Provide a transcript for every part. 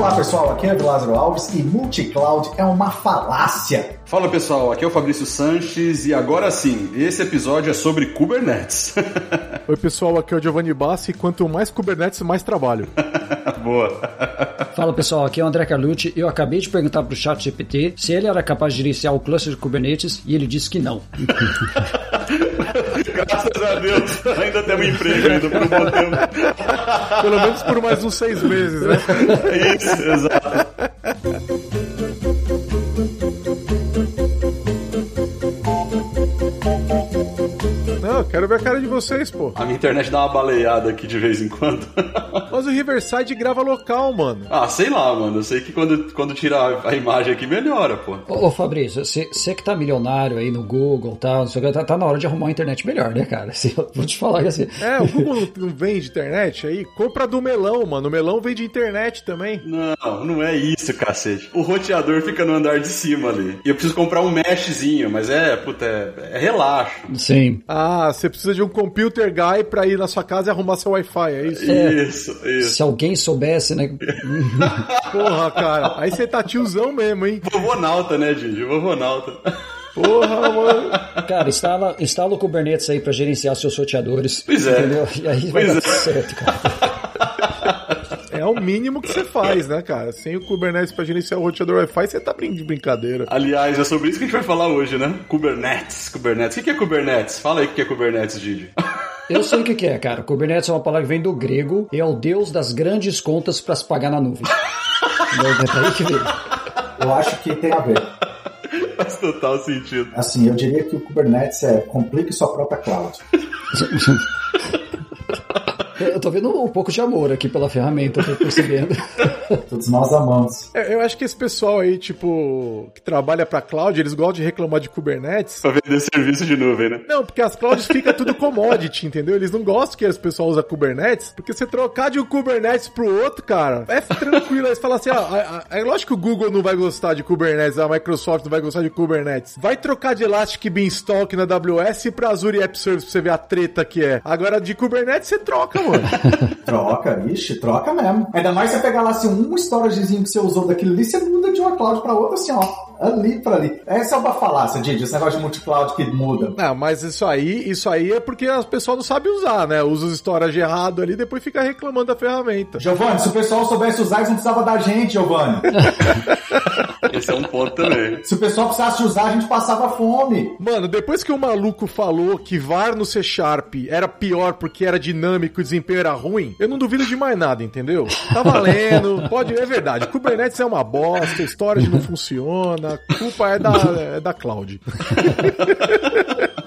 Olá pessoal, aqui é o Lázaro Alves e multi-cloud é uma falácia. Fala pessoal, aqui é o Fabrício Sanches e agora sim, esse episódio é sobre Kubernetes. Oi pessoal, aqui é o Giovanni Bassi e quanto mais Kubernetes, mais trabalho. Boa. Fala pessoal, aqui é o André Carlucci. Eu acabei de perguntar pro chat GPT se ele era capaz de gerenciar o cluster de Kubernetes e ele disse que não. Graças a Deus, ainda temos emprego ainda por um bom tempo. Pelo menos por mais uns seis meses, né? Isso, exato. Quero ver a cara de vocês, pô. A minha internet dá uma baleada aqui de vez em quando. Mas o Riverside grava local, mano. Ah, sei lá, mano. Eu sei que quando, quando tirar a imagem aqui melhora, pô. Ô, ô Fabrício, você que tá milionário aí no Google e tal, tá, tá na hora de arrumar uma internet melhor, né, cara? Assim, eu vou te falar que assim. É, o Google não, não vende internet aí? Compra do Melão, mano. O Melão vende internet também. Não, não é isso, cacete. O roteador fica no andar de cima ali. E eu preciso comprar um meshzinho, mas é, puta, é, é relaxo. Sim. Ah, você precisa de um computer guy pra ir na sua casa e arrumar seu Wi-Fi, é isso? Isso, isso. Se alguém soubesse, né? Porra, cara. Aí você tá tiozão mesmo, hein? Vovô Nauta, né, Didi? Vovô Nauta. Porra, mano. Cara, instala, instala o Kubernetes aí pra gerenciar seus sorteadores. Pois é. Entendeu? E aí vai Pois dar é. certo, cara. É o mínimo que você faz, né, cara? Sem o Kubernetes pra gerenciar o roteador Wi-Fi, você tá de brincadeira. Aliás, é sobre isso que a gente vai falar hoje, né? Kubernetes, Kubernetes. O que é Kubernetes? Fala aí o que é Kubernetes, Didi. Eu sei o que é, cara. Kubernetes é uma palavra que vem do grego e é o deus das grandes contas pra se pagar na nuvem. É daí que veio. Eu acho que tem a ver. Faz total sentido. Assim, eu diria que o Kubernetes é complique sua própria cloud. Eu tô vendo um pouco de amor aqui pela ferramenta, tô percebendo. Todos nós amamos. É, Eu acho que esse pessoal aí, tipo, que trabalha pra cloud, eles gostam de reclamar de Kubernetes. Pra vender serviço de nuvem, né? Não, porque as clouds fica tudo commodity, entendeu? Eles não gostam que as pessoas usam Kubernetes, porque você trocar de um Kubernetes pro outro, cara, é tranquilo. Aí você fala assim, ah, é lógico que o Google não vai gostar de Kubernetes, a Microsoft não vai gostar de Kubernetes. Vai trocar de Elastic Beanstalk na AWS pra Azure App Service pra você ver a treta que é. Agora de Kubernetes você troca, mano. Troca, ixi, troca mesmo. Ainda mais você pegar lá assim, um storagezinho que você usou daquilo ali, você muda de uma cloud pra outra, assim, ó, ali pra ali. Essa é uma falácia, Didi, esse negócio de multi-cloud que muda. Não, mas isso aí, isso aí é porque as pessoas não sabem usar, né? Usa os storage errado ali, depois fica reclamando da ferramenta. Giovanni, se o pessoal soubesse usar, eles não precisavam da gente, Giovanni. Esse é um ponto também. Se o pessoal precisasse usar, a gente passava fome. Mano, depois que o maluco falou que VAR no C Sharp era pior porque era dinâmico e o desempenho era ruim, eu não duvido de mais nada, entendeu? Tá valendo, pode, é verdade. Kubernetes é uma bosta, storage não funciona, a culpa é da, é da cloud.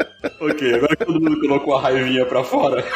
Ok, agora que todo mundo colocou a raivinha pra fora.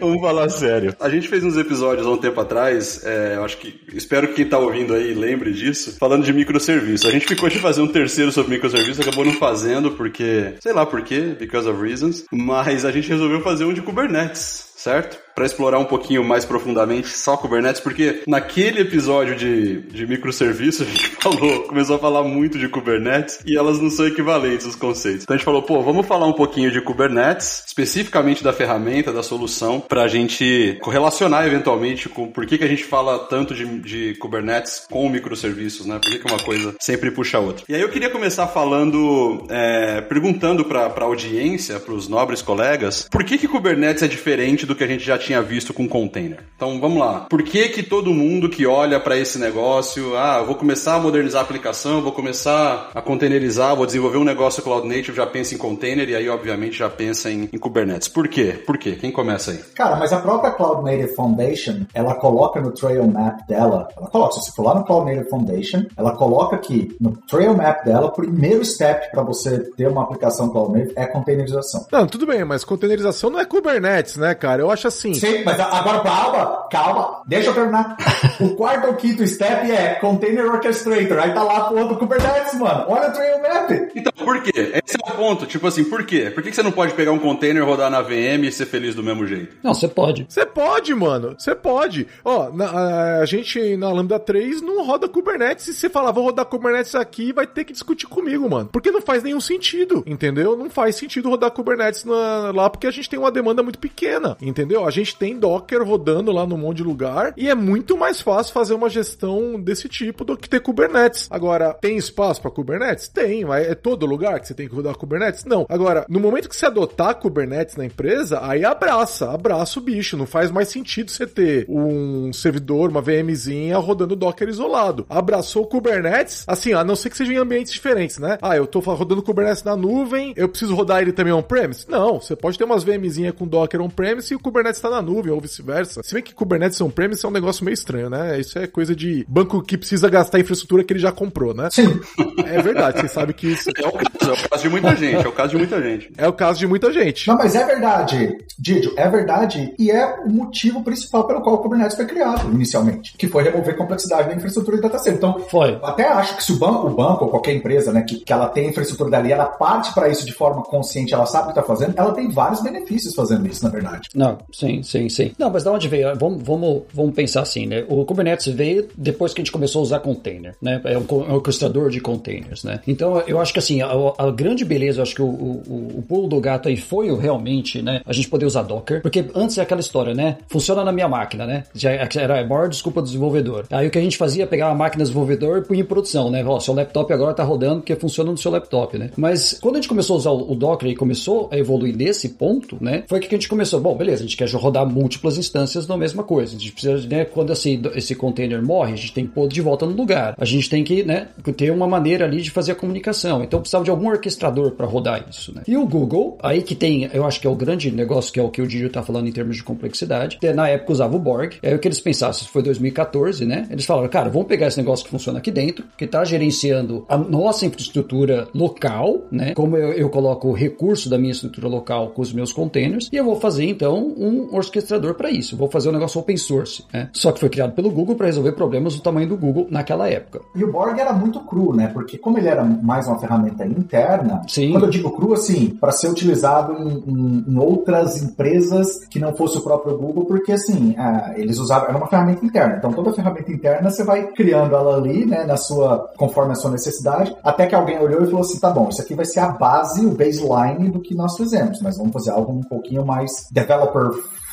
Vamos falar sério. A gente fez uns episódios há um tempo atrás, é, eu acho que. Espero que quem tá ouvindo aí lembre disso, falando de microserviço. A gente ficou de fazer um terceiro sobre microserviço, acabou não fazendo, porque. Sei lá por quê, because of reasons. Mas a gente resolveu fazer um de Kubernetes. Certo? Para explorar um pouquinho mais profundamente só Kubernetes, porque naquele episódio de, de a gente falou, começou a falar muito de Kubernetes e elas não são equivalentes os conceitos. Então a gente falou, pô, vamos falar um pouquinho de Kubernetes, especificamente da ferramenta, da solução, para a gente correlacionar eventualmente com por que, que a gente fala tanto de, de Kubernetes com microserviços, né? Por que, que uma coisa sempre puxa a outra. E aí eu queria começar falando, é, perguntando para a audiência, para os nobres colegas, por que, que Kubernetes é diferente do que a gente já tinha visto com container. Então vamos lá. Por que que todo mundo que olha para esse negócio, ah, eu vou começar a modernizar a aplicação, vou começar a containerizar, vou desenvolver um negócio cloud native, já pensa em container e aí obviamente já pensa em, em Kubernetes. Por quê? Por quê? Quem começa aí? Cara, mas a própria Cloud Native Foundation, ela coloca no Trail Map dela, ela coloca, se você for lá no Cloud Native Foundation, ela coloca que no Trail Map dela, o primeiro step para você ter uma aplicação Cloud Native é containerização. Não, tudo bem, mas containerização não é Kubernetes, né, cara? Eu acho assim. Sim, mas agora calma, calma, deixa eu terminar. o quarto ou quinto step é Container Orchestrator. Aí tá lá a porra do Kubernetes, mano. Olha o Trail Map. Então, por quê? Esse é o ponto. Tipo assim, por quê? Por que você não pode pegar um container, rodar na VM e ser feliz do mesmo jeito? Não, você pode. Você pode, mano. Você pode. Ó, na- a, a gente na Lambda 3 não roda Kubernetes. E você falar, vou rodar Kubernetes aqui, vai ter que discutir comigo, mano. Porque não faz nenhum sentido, entendeu? Não faz sentido rodar Kubernetes na- lá porque a gente tem uma demanda muito pequena, entendeu? A gente tem Docker rodando lá num monte de lugar e é muito mais fácil fazer uma gestão desse tipo do que ter Kubernetes. Agora, tem espaço pra Kubernetes? Tem, mas é todo lugar que você tem que rodar Kubernetes? Não. Agora, no momento que você adotar Kubernetes na empresa, aí abraça, abraça o bicho. Não faz mais sentido você ter um servidor, uma VMzinha rodando Docker isolado. Abraçou Kubernetes, assim, a não ser que sejam em ambientes diferentes, né? Ah, eu tô rodando Kubernetes na nuvem, eu preciso rodar ele também on-premise? Não, você pode ter umas VMzinhas com Docker on-premise e o Kubernetes tá na nuvem, ou vice-versa. Se bem que Kubernetes on-premise é um negócio meio estranho, né? Isso é coisa de banco que precisa gastar a infraestrutura que ele já comprou, né? Sim. É verdade, você sabe que isso É o caso, é o caso de muita gente, é o caso de muita gente. é o caso de muita gente. Não, mas é verdade, Didio, é verdade. E é o motivo principal pelo qual o Kubernetes foi criado inicialmente, que foi remover complexidade da infraestrutura de data center. Então, Foi. até acho que se o banco, o banco ou qualquer empresa, né, que, que ela tem a infraestrutura dali, ela parte para isso de forma consciente, ela sabe o que está fazendo, ela tem vários benefícios fazendo isso, na verdade. Não, sim, sim, sim. Não, mas da onde veio? Vamos, vamos, vamos pensar assim, né? O Kubernetes veio depois que a gente começou a usar container, né? É um co- é orquestrador de containers, né? Então, eu acho que assim, a, a grande beleza, eu acho que o, o, o pulo do gato aí foi realmente, né? A gente poder usar Docker, porque antes é aquela história, né? Funciona na minha máquina, né? Já era a maior desculpa do desenvolvedor. Aí o que a gente fazia é pegar a máquina do desenvolvedor e punha em produção, né? Ó, seu laptop agora tá rodando porque funciona no seu laptop, né? Mas quando a gente começou a usar o o Docker e começou a evoluir nesse ponto, né? Foi que a gente começou, bom, beleza, a gente quer rodar múltiplas instâncias da mesma coisa. A gente precisa, né, quando esse, esse container morre, a gente tem que pôr de volta no lugar. A gente tem que, né, ter uma maneira ali de fazer a comunicação. Então precisava de algum orquestrador para rodar isso, né? E o Google, aí que tem, eu acho que é o grande negócio, que é o que o Didio tá falando em termos de complexidade. Na época usava o Borg, é o que eles pensaram, isso foi 2014, né? Eles falaram, cara, vamos pegar esse negócio que funciona aqui dentro, que tá gerenciando a nossa infraestrutura local, né? Como eu, eu coloco o recurso da minha estrutura local com os meus containers, e eu vou fazer então um orquestrador para isso. Vou fazer um negócio open source, né? Só que foi criado pelo Google para resolver problemas do tamanho do Google naquela época. E o Borg era muito cru, né? Porque como ele era mais uma ferramenta interna, Sim. quando eu digo cru, assim, para ser utilizado em, em- em outras empresas que não fosse o próprio Google, porque assim, ah, eles usavam, era uma ferramenta interna. Então toda ferramenta interna você vai criando ela ali, né, na sua, conforme a sua necessidade, até que alguém olhou e falou assim, tá bom, isso aqui vai ser a base, o baseline do que nós fizemos, mas vamos fazer algo um pouquinho mais developer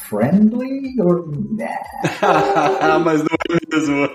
friendly or Mas não é mesmo.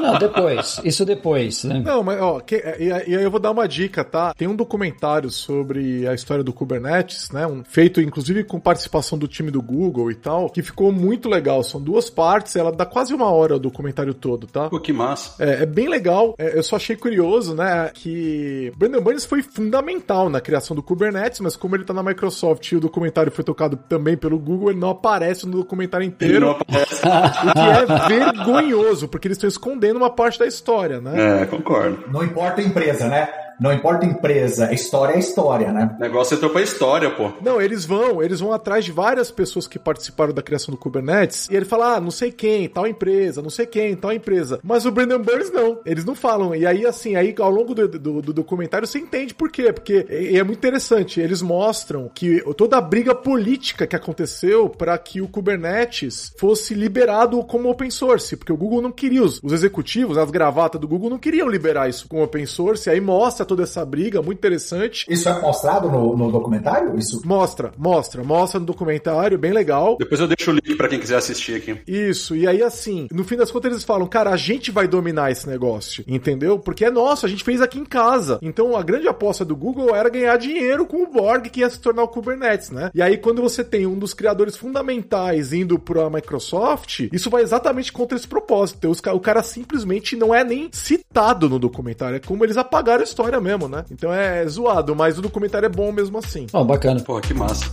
Não, depois. Isso depois, né? Não, mas ó, que- e, e aí eu vou dar uma dica, tá? Tem um documentário sobre a história do Kubernetes, né? Um, feito inclusive com participação do time do Google e tal, que ficou muito legal. São duas partes, ela dá quase uma hora o documentário todo, tá? Pô, que massa. É, é bem legal. É, eu só achei curioso, né, que Brandon Burns foi fundamental na criação do Kubernetes, mas como ele tá na Microsoft e o documentário foi tocado também pelo Google, ele não aparece no documentário Ele inteiro, não aparece. o que é vergonhoso, porque eles estão escondendo uma parte da história, né? É, concordo. não importa a empresa, né? Não importa a empresa, a história é história, né? O negócio entrou pra história, pô. Não, eles vão, eles vão atrás de várias pessoas que participaram da criação do Kubernetes e ele fala, ah, não sei quem, tal empresa, não sei quem, tal empresa. Mas o Brandon Burns não, eles não falam. E aí, assim, aí ao longo do, do, do documentário você entende por quê. Porque é, é muito interessante, eles mostram que toda a briga política que aconteceu para que o Kubernetes fosse liberado como open source, porque o Google não queria, os, os executivos, as gravatas do Google não queriam liberar isso como open source, aí mostra toda essa briga, muito interessante. Isso é mostrado no, no documentário? Isso Mostra, mostra, mostra no documentário, bem legal. Depois eu deixo o link pra quem quiser assistir aqui. Isso, e aí assim, no fim das contas eles falam, cara, a gente vai dominar esse negócio, entendeu? Porque é nosso, a gente fez aqui em casa. Então a grande aposta do Google era ganhar dinheiro com o Borg que ia se tornar o Kubernetes, né? E aí quando você tem um dos criadores fundamentais indo pra Microsoft, isso vai exatamente contra esse propósito. Os ca- O cara simplesmente não é nem citado no documentário, é como eles apagaram a história mesmo, né? Então é zoado, mas o documentário é bom mesmo assim. Ó, bacana. Pô, que massa.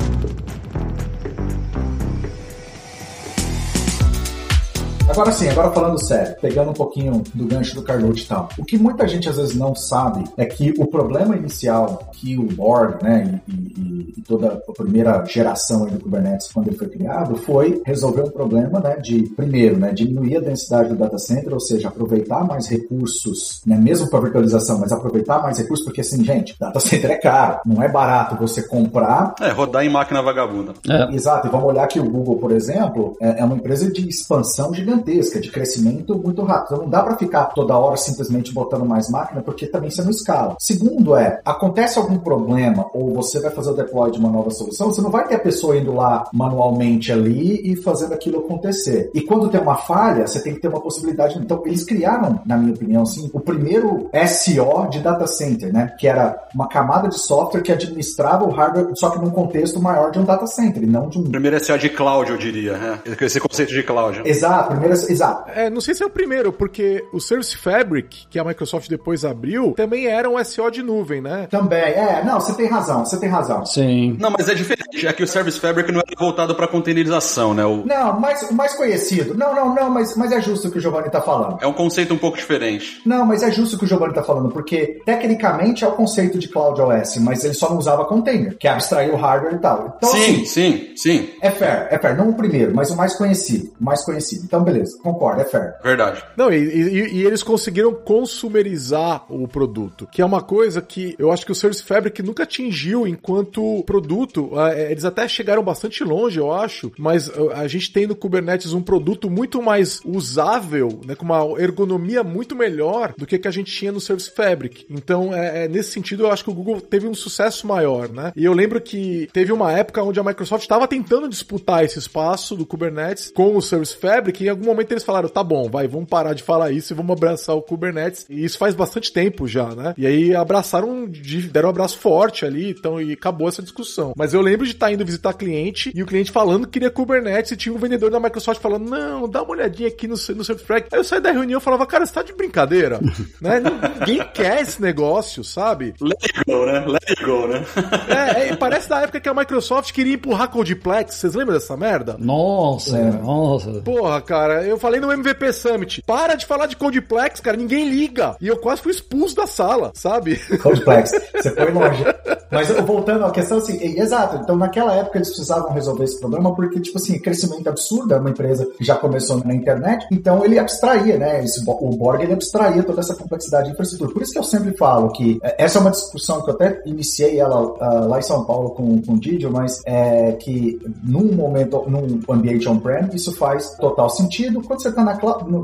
Agora sim, agora falando sério, pegando um pouquinho do gancho do Carlucci e tal. O que muita gente às vezes não sabe é que o problema inicial que o Borg, né, e, e, e toda a primeira geração do Kubernetes, quando ele foi criado, foi resolver um problema, né, de, primeiro, né, diminuir a densidade do data center, ou seja, aproveitar mais recursos, né, mesmo para virtualização, mas aproveitar mais recursos, porque assim, gente, data center é caro, não é barato você comprar. É, rodar em máquina vagabunda. É. Exato, e vamos olhar que o Google, por exemplo, é, é uma empresa de expansão gigantesca, de crescimento muito rápido. Então não dá para ficar toda hora simplesmente botando mais máquina, porque também você não escala. Segundo é, acontece algum problema ou você vai fazer o deploy de uma nova solução, você não vai ter a pessoa indo lá manualmente ali e fazendo aquilo acontecer. E quando tem uma falha, você tem que ter uma possibilidade. Então eles criaram, na minha opinião, assim, o primeiro SO de data center, né? Que era uma camada de software que administrava o hardware, só que num contexto maior de um data center, não de um. Primeiro SO de cloud, eu diria, né? Esse conceito de cloud. Exato, primeiro, exato. É, não sei se é o primeiro, porque o Service Fabric, que a Microsoft depois abriu, também era um SO de nuvem, né? Também, é, não, você tem razão, você tem razão. Sim. Não, mas é diferente. É que o Service Fabric não era voltado para containerização, né? O... Não, mais, o mais conhecido. Não, não, não, mas, mas é justo o que o Giovanni tá falando. É um conceito um pouco diferente. Não, mas é justo o que o Giovanni tá falando, porque tecnicamente é o conceito de Cloud OS, mas ele só não usava container, que é abstrair o hardware e tal. Então, sim, assim, sim, sim. É fair, é fair. Não o primeiro, mas o mais conhecido. O mais conhecido. Então, beleza, concordo, é fair. Verdade. Não, e, e, e eles conseguiram consumerizar o produto, que é uma coisa que eu acho que o Service Fabric nunca atingiu enquanto produto. É, Eles até chegaram bastante longe, eu acho, mas uh, a gente tem no Kubernetes um produto muito mais usável, né, com uma ergonomia muito melhor do que que a gente tinha no Service Fabric. Então, é, é, nesse sentido, eu acho que o Google teve um sucesso maior, né? E eu lembro que teve uma época onde a Microsoft estava tentando disputar esse espaço do Kubernetes com o Service Fabric e em algum momento eles falaram, tá bom, vai, vamos parar de falar isso e vamos abraçar o Kubernetes. E isso faz bastante tempo já, né? E aí abraçaram, deram um abraço forte ali, então, e acabou essa discussão. Mas eu lembro de estar indo visitar cliente e o cliente falando que queria Kubernetes e tinha um vendedor da Microsoft falando, não, dá uma olhadinha aqui no, no Fabric. Aí eu saí da reunião e falava, cara, você tá de brincadeira? né? Ninguém quer esse negócio, sabe? Let it go, né? Let it go, né? É, é, parece da época que a Microsoft queria empurrar Codeplex. Vocês lembram dessa merda? Nossa, É. nossa. Porra, cara, eu falei no MVP Summit. Para de falar de Codeplex, cara, ninguém liga. E eu quase fui expulso da sala, sabe? Codeplex, você foi longe. Mas voltando à questão, assim, exato. Então, naquela época, eles precisavam resolver esse problema porque, tipo assim, crescimento absurdo, era uma empresa que já começou na internet, então ele abstraía, né? Esse, o Borg, ele abstraía toda essa complexidade de infraestrutura. Por isso que eu sempre falo que eh, essa é uma discussão que eu até iniciei ela ah, lá em São Paulo com, com o Didio, mas é que num momento, num ambiente on-prem, isso faz total sentido. Quando você está na,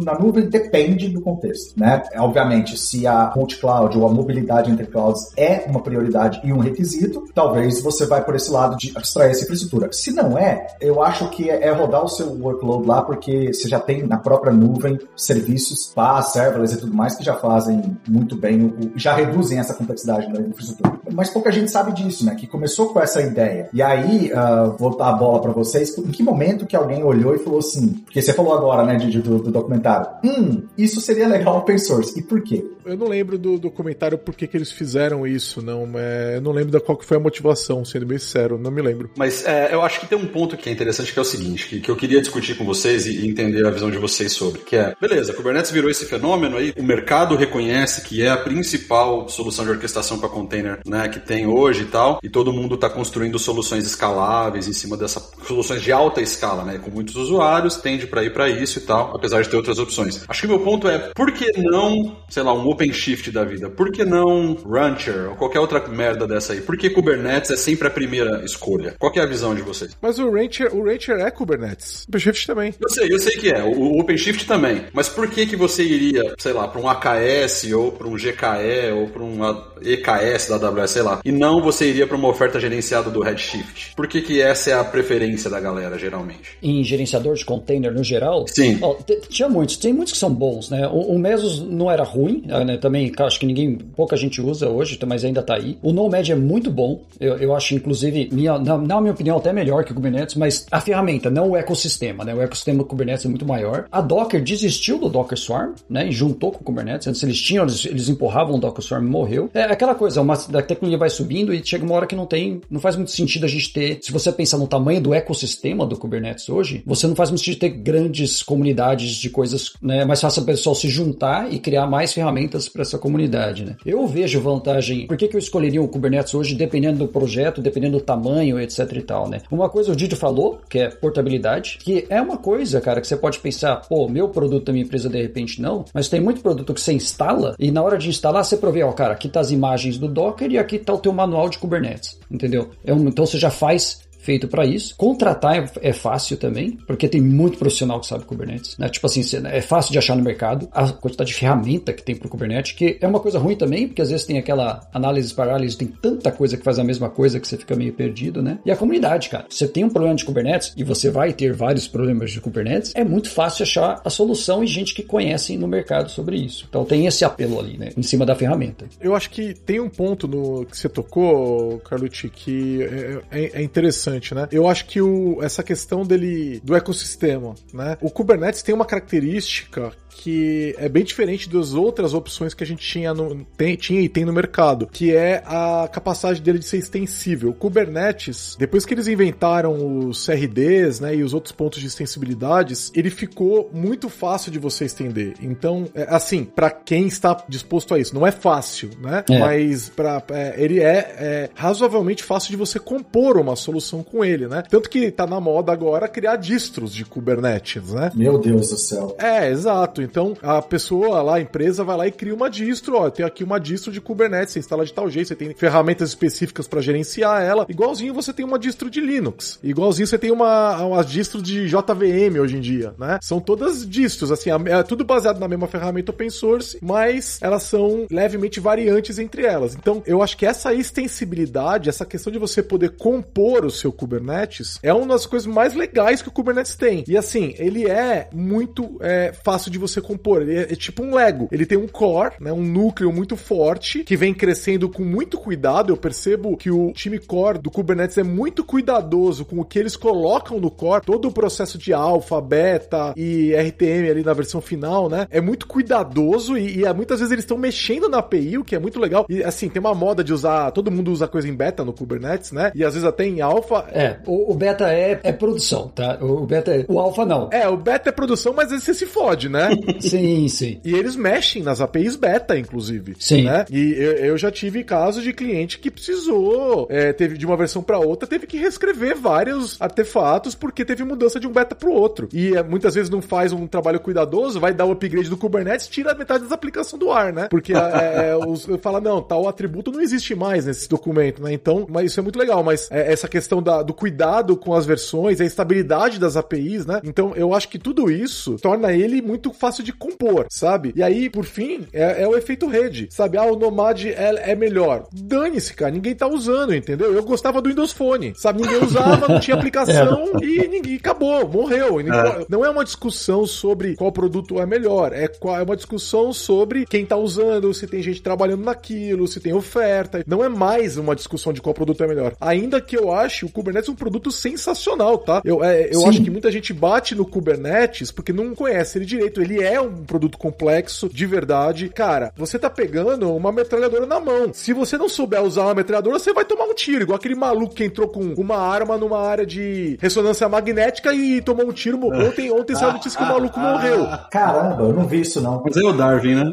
na nuvem, depende do contexto, né? Obviamente, se a multi-cloud ou a mobilidade entre clouds é uma prioridade e um requisito, talvez você vai por esse lado de abstrair essa infraestrutura. Se não é, eu acho que é, é rodar o seu workload lá, porque você já tem na própria nuvem serviços, PaaS, serverless e tudo mais que já fazem muito bem, o- já reduzem essa complexidade da infraestrutura. Mas pouca gente sabe disso, né? Que começou com essa ideia. E aí, ah, vou dar a bola para vocês. Em que momento que alguém olhou e falou assim? Porque você falou agora, né, Didi, do, do documentário. Hum, isso seria legal open source. E por quê? Eu não lembro do documentário por que que eles fizeram isso, não. É, eu não lembro da qual que foi a motivação, sendo bem sincero, não me lembro. Mas é, eu acho que tem um ponto que é interessante, que é o seguinte, que, que eu queria discutir com vocês e, e entender a visão de vocês sobre, que é, beleza, Kubernetes virou esse fenômeno aí, o mercado reconhece que é a principal solução de orquestração para container, né, que tem hoje e tal, e todo mundo está construindo soluções escaláveis em cima dessas soluções de alta escala, né, com muitos usuários, tende para ir para isso e tal, apesar de ter outras opções. Acho que o meu ponto é, por que não, sei lá, um OpenShift da vida? Por que não Rancher ou qualquer outra merda dessa aí? Por que Kubernetes é sempre a primeira escolha? Qual que é a visão de vocês? Mas o Rancher, o Rancher é Kubernetes. O OpenShift também. Eu sei, eu sei que é. O OpenShift também. Mas por que que você iria, sei lá, para um AKS ou para um GKE ou para um EKS da AWS, sei lá, e não você iria para uma oferta gerenciada do Redshift? Por que que essa é a preferência da galera, geralmente? Em gerenciador de container no geral? Sim. Ó, tinha muitos, tem muitos que são bons, né? O, o Mesos não era ruim, né? Também acho que ninguém, pouca gente usa hoje, mas ainda tá aí. O Nomad é muito bom, eu, eu acho, inclusive, minha, na, na minha opinião, até melhor que o Kubernetes, mas a ferramenta, não o ecossistema, né? O ecossistema do Kubernetes é muito maior. A Docker desistiu do Docker Swarm, né? E juntou com o Kubernetes. Antes eles tinham, eles, eles empurravam o Docker Swarm e morreu. É aquela coisa, uma, a tecnologia vai subindo e chega uma hora que não tem, não faz muito sentido a gente ter, se você pensar no tamanho do ecossistema do Kubernetes hoje, você não faz muito sentido ter grandes comunidades de coisas, né? É mais fácil o pessoal se juntar e criar mais ferramentas para essa comunidade, né? Eu vejo vantagem. Por que, que eu escolheria o Kubernetes hoje, dependendo do projeto, dependendo do tamanho, etc e tal, né? Uma coisa o Didi falou, que é portabilidade, que é uma coisa, cara, que você pode pensar, pô, meu produto da minha empresa de repente não, mas tem muito produto que você instala e na hora de instalar você provê, ó, cara, aqui tá as imagens do Docker e aqui tá o teu manual de Kubernetes, entendeu? É então você já faz feito para isso. Contratar é, é, fácil também, porque tem muito profissional que sabe Kubernetes. Né? Tipo assim, é fácil de achar no mercado a quantidade de ferramenta que tem pro Kubernetes, que é uma coisa ruim também, porque às vezes tem aquela análise parálise, tem tanta coisa que faz a mesma coisa que você fica meio perdido, né? E a comunidade, cara. Você tem um problema de Kubernetes e você vai ter vários problemas de Kubernetes, é muito fácil achar a solução e gente que conhece no mercado sobre isso. Então tem esse apelo ali, né? Em cima da ferramenta. Eu acho que tem um ponto no que você tocou, Carlucci, que é, é, é interessante interessante, né? Eu acho que o, essa questão dele do ecossistema, né? O Kubernetes tem uma característica que é bem diferente das outras opções que a gente tinha, no, tem, tinha e tem no mercado, que é a capacidade dele de ser extensível. O Kubernetes, depois que eles inventaram os CRDs, né, e os outros pontos de extensibilidades, ele ficou muito fácil de você estender. Então, é, assim, para quem está disposto a isso, não é fácil, né? É. Mas para é, ele é, é, razoavelmente fácil de você compor uma solução com ele, né? Tanto que tá na moda agora criar distros de Kubernetes, né? Meu Deus do céu. É, exato. Então a pessoa lá, a empresa, vai lá e cria uma distro. Ó, tem aqui uma distro de Kubernetes, você instala de tal jeito, você tem ferramentas específicas para gerenciar ela. Igualzinho você tem uma distro de Linux. Igualzinho você tem uma, uma distro de JVM hoje em dia, né? São todas distros, assim, é tudo baseado na mesma ferramenta open source, mas elas são levemente variantes entre elas. Então eu acho que essa extensibilidade, essa questão de você poder compor o seu Kubernetes, é uma das coisas mais legais que o Kubernetes tem. E assim, ele é muito é, fácil de você você compor. Ele é, é, tipo um Lego. Ele tem um core, né, um núcleo muito forte, que vem crescendo com muito cuidado. Eu percebo que o time core do Kubernetes é muito cuidadoso com o que eles colocam no core. Todo o processo de alfa, beta e RTM ali na versão final, né? É muito cuidadoso e, e é, muitas vezes eles estão mexendo na API, o que é muito legal. E assim, tem uma moda de usar. Todo mundo usa coisa em beta no Kubernetes, né? E às vezes até em alfa. É, o, o beta é, é produção, tá? O, beta é. O alfa não. É, o beta é produção, mas às vezes você se fode, né? Sim, sim. E eles mexem nas APIs beta, inclusive. Sim. Né? E eu, eu já tive casos de cliente que precisou, é, teve de uma versão para outra, teve que reescrever vários artefatos porque teve mudança de um beta pro outro. E é, muitas vezes não faz um trabalho cuidadoso, vai dar o upgrade do Kubernetes, tira metade das aplicações do ar, né? Porque é, é os, fala, não, tal atributo não existe mais nesse documento, né? Então, mas isso é muito legal, mas é, essa questão da, do cuidado com as versões, a estabilidade das APIs, né? Então, eu acho que tudo isso torna ele muito fácil de compor, sabe? E aí, por fim, é, é o efeito rede, sabe? Ah, o Nomad é, é melhor. Dane-se, cara, ninguém tá usando, entendeu? Eu gostava do Windows Phone, sabe? Ninguém usava, não tinha aplicação é. e ninguém acabou, morreu. É. Não é uma discussão sobre qual produto é melhor, é, qual, é uma discussão sobre quem tá usando, se tem gente trabalhando naquilo, se tem oferta. Não é mais uma discussão de qual produto é melhor. Ainda que eu ache o Kubernetes um produto sensacional, tá? Eu, é, eu acho que muita gente bate no Kubernetes porque não conhece ele direito. Ele é um produto complexo, de verdade. Cara, você tá pegando uma metralhadora na mão. Se você não souber usar uma metralhadora, você vai tomar um tiro. Igual aquele maluco que entrou com uma arma numa área de ressonância magnética e tomou um tiro. Ontem, ontem saiu a notícia que o maluco morreu. Caramba, eu não vi isso não. Mas é o Darwin, né?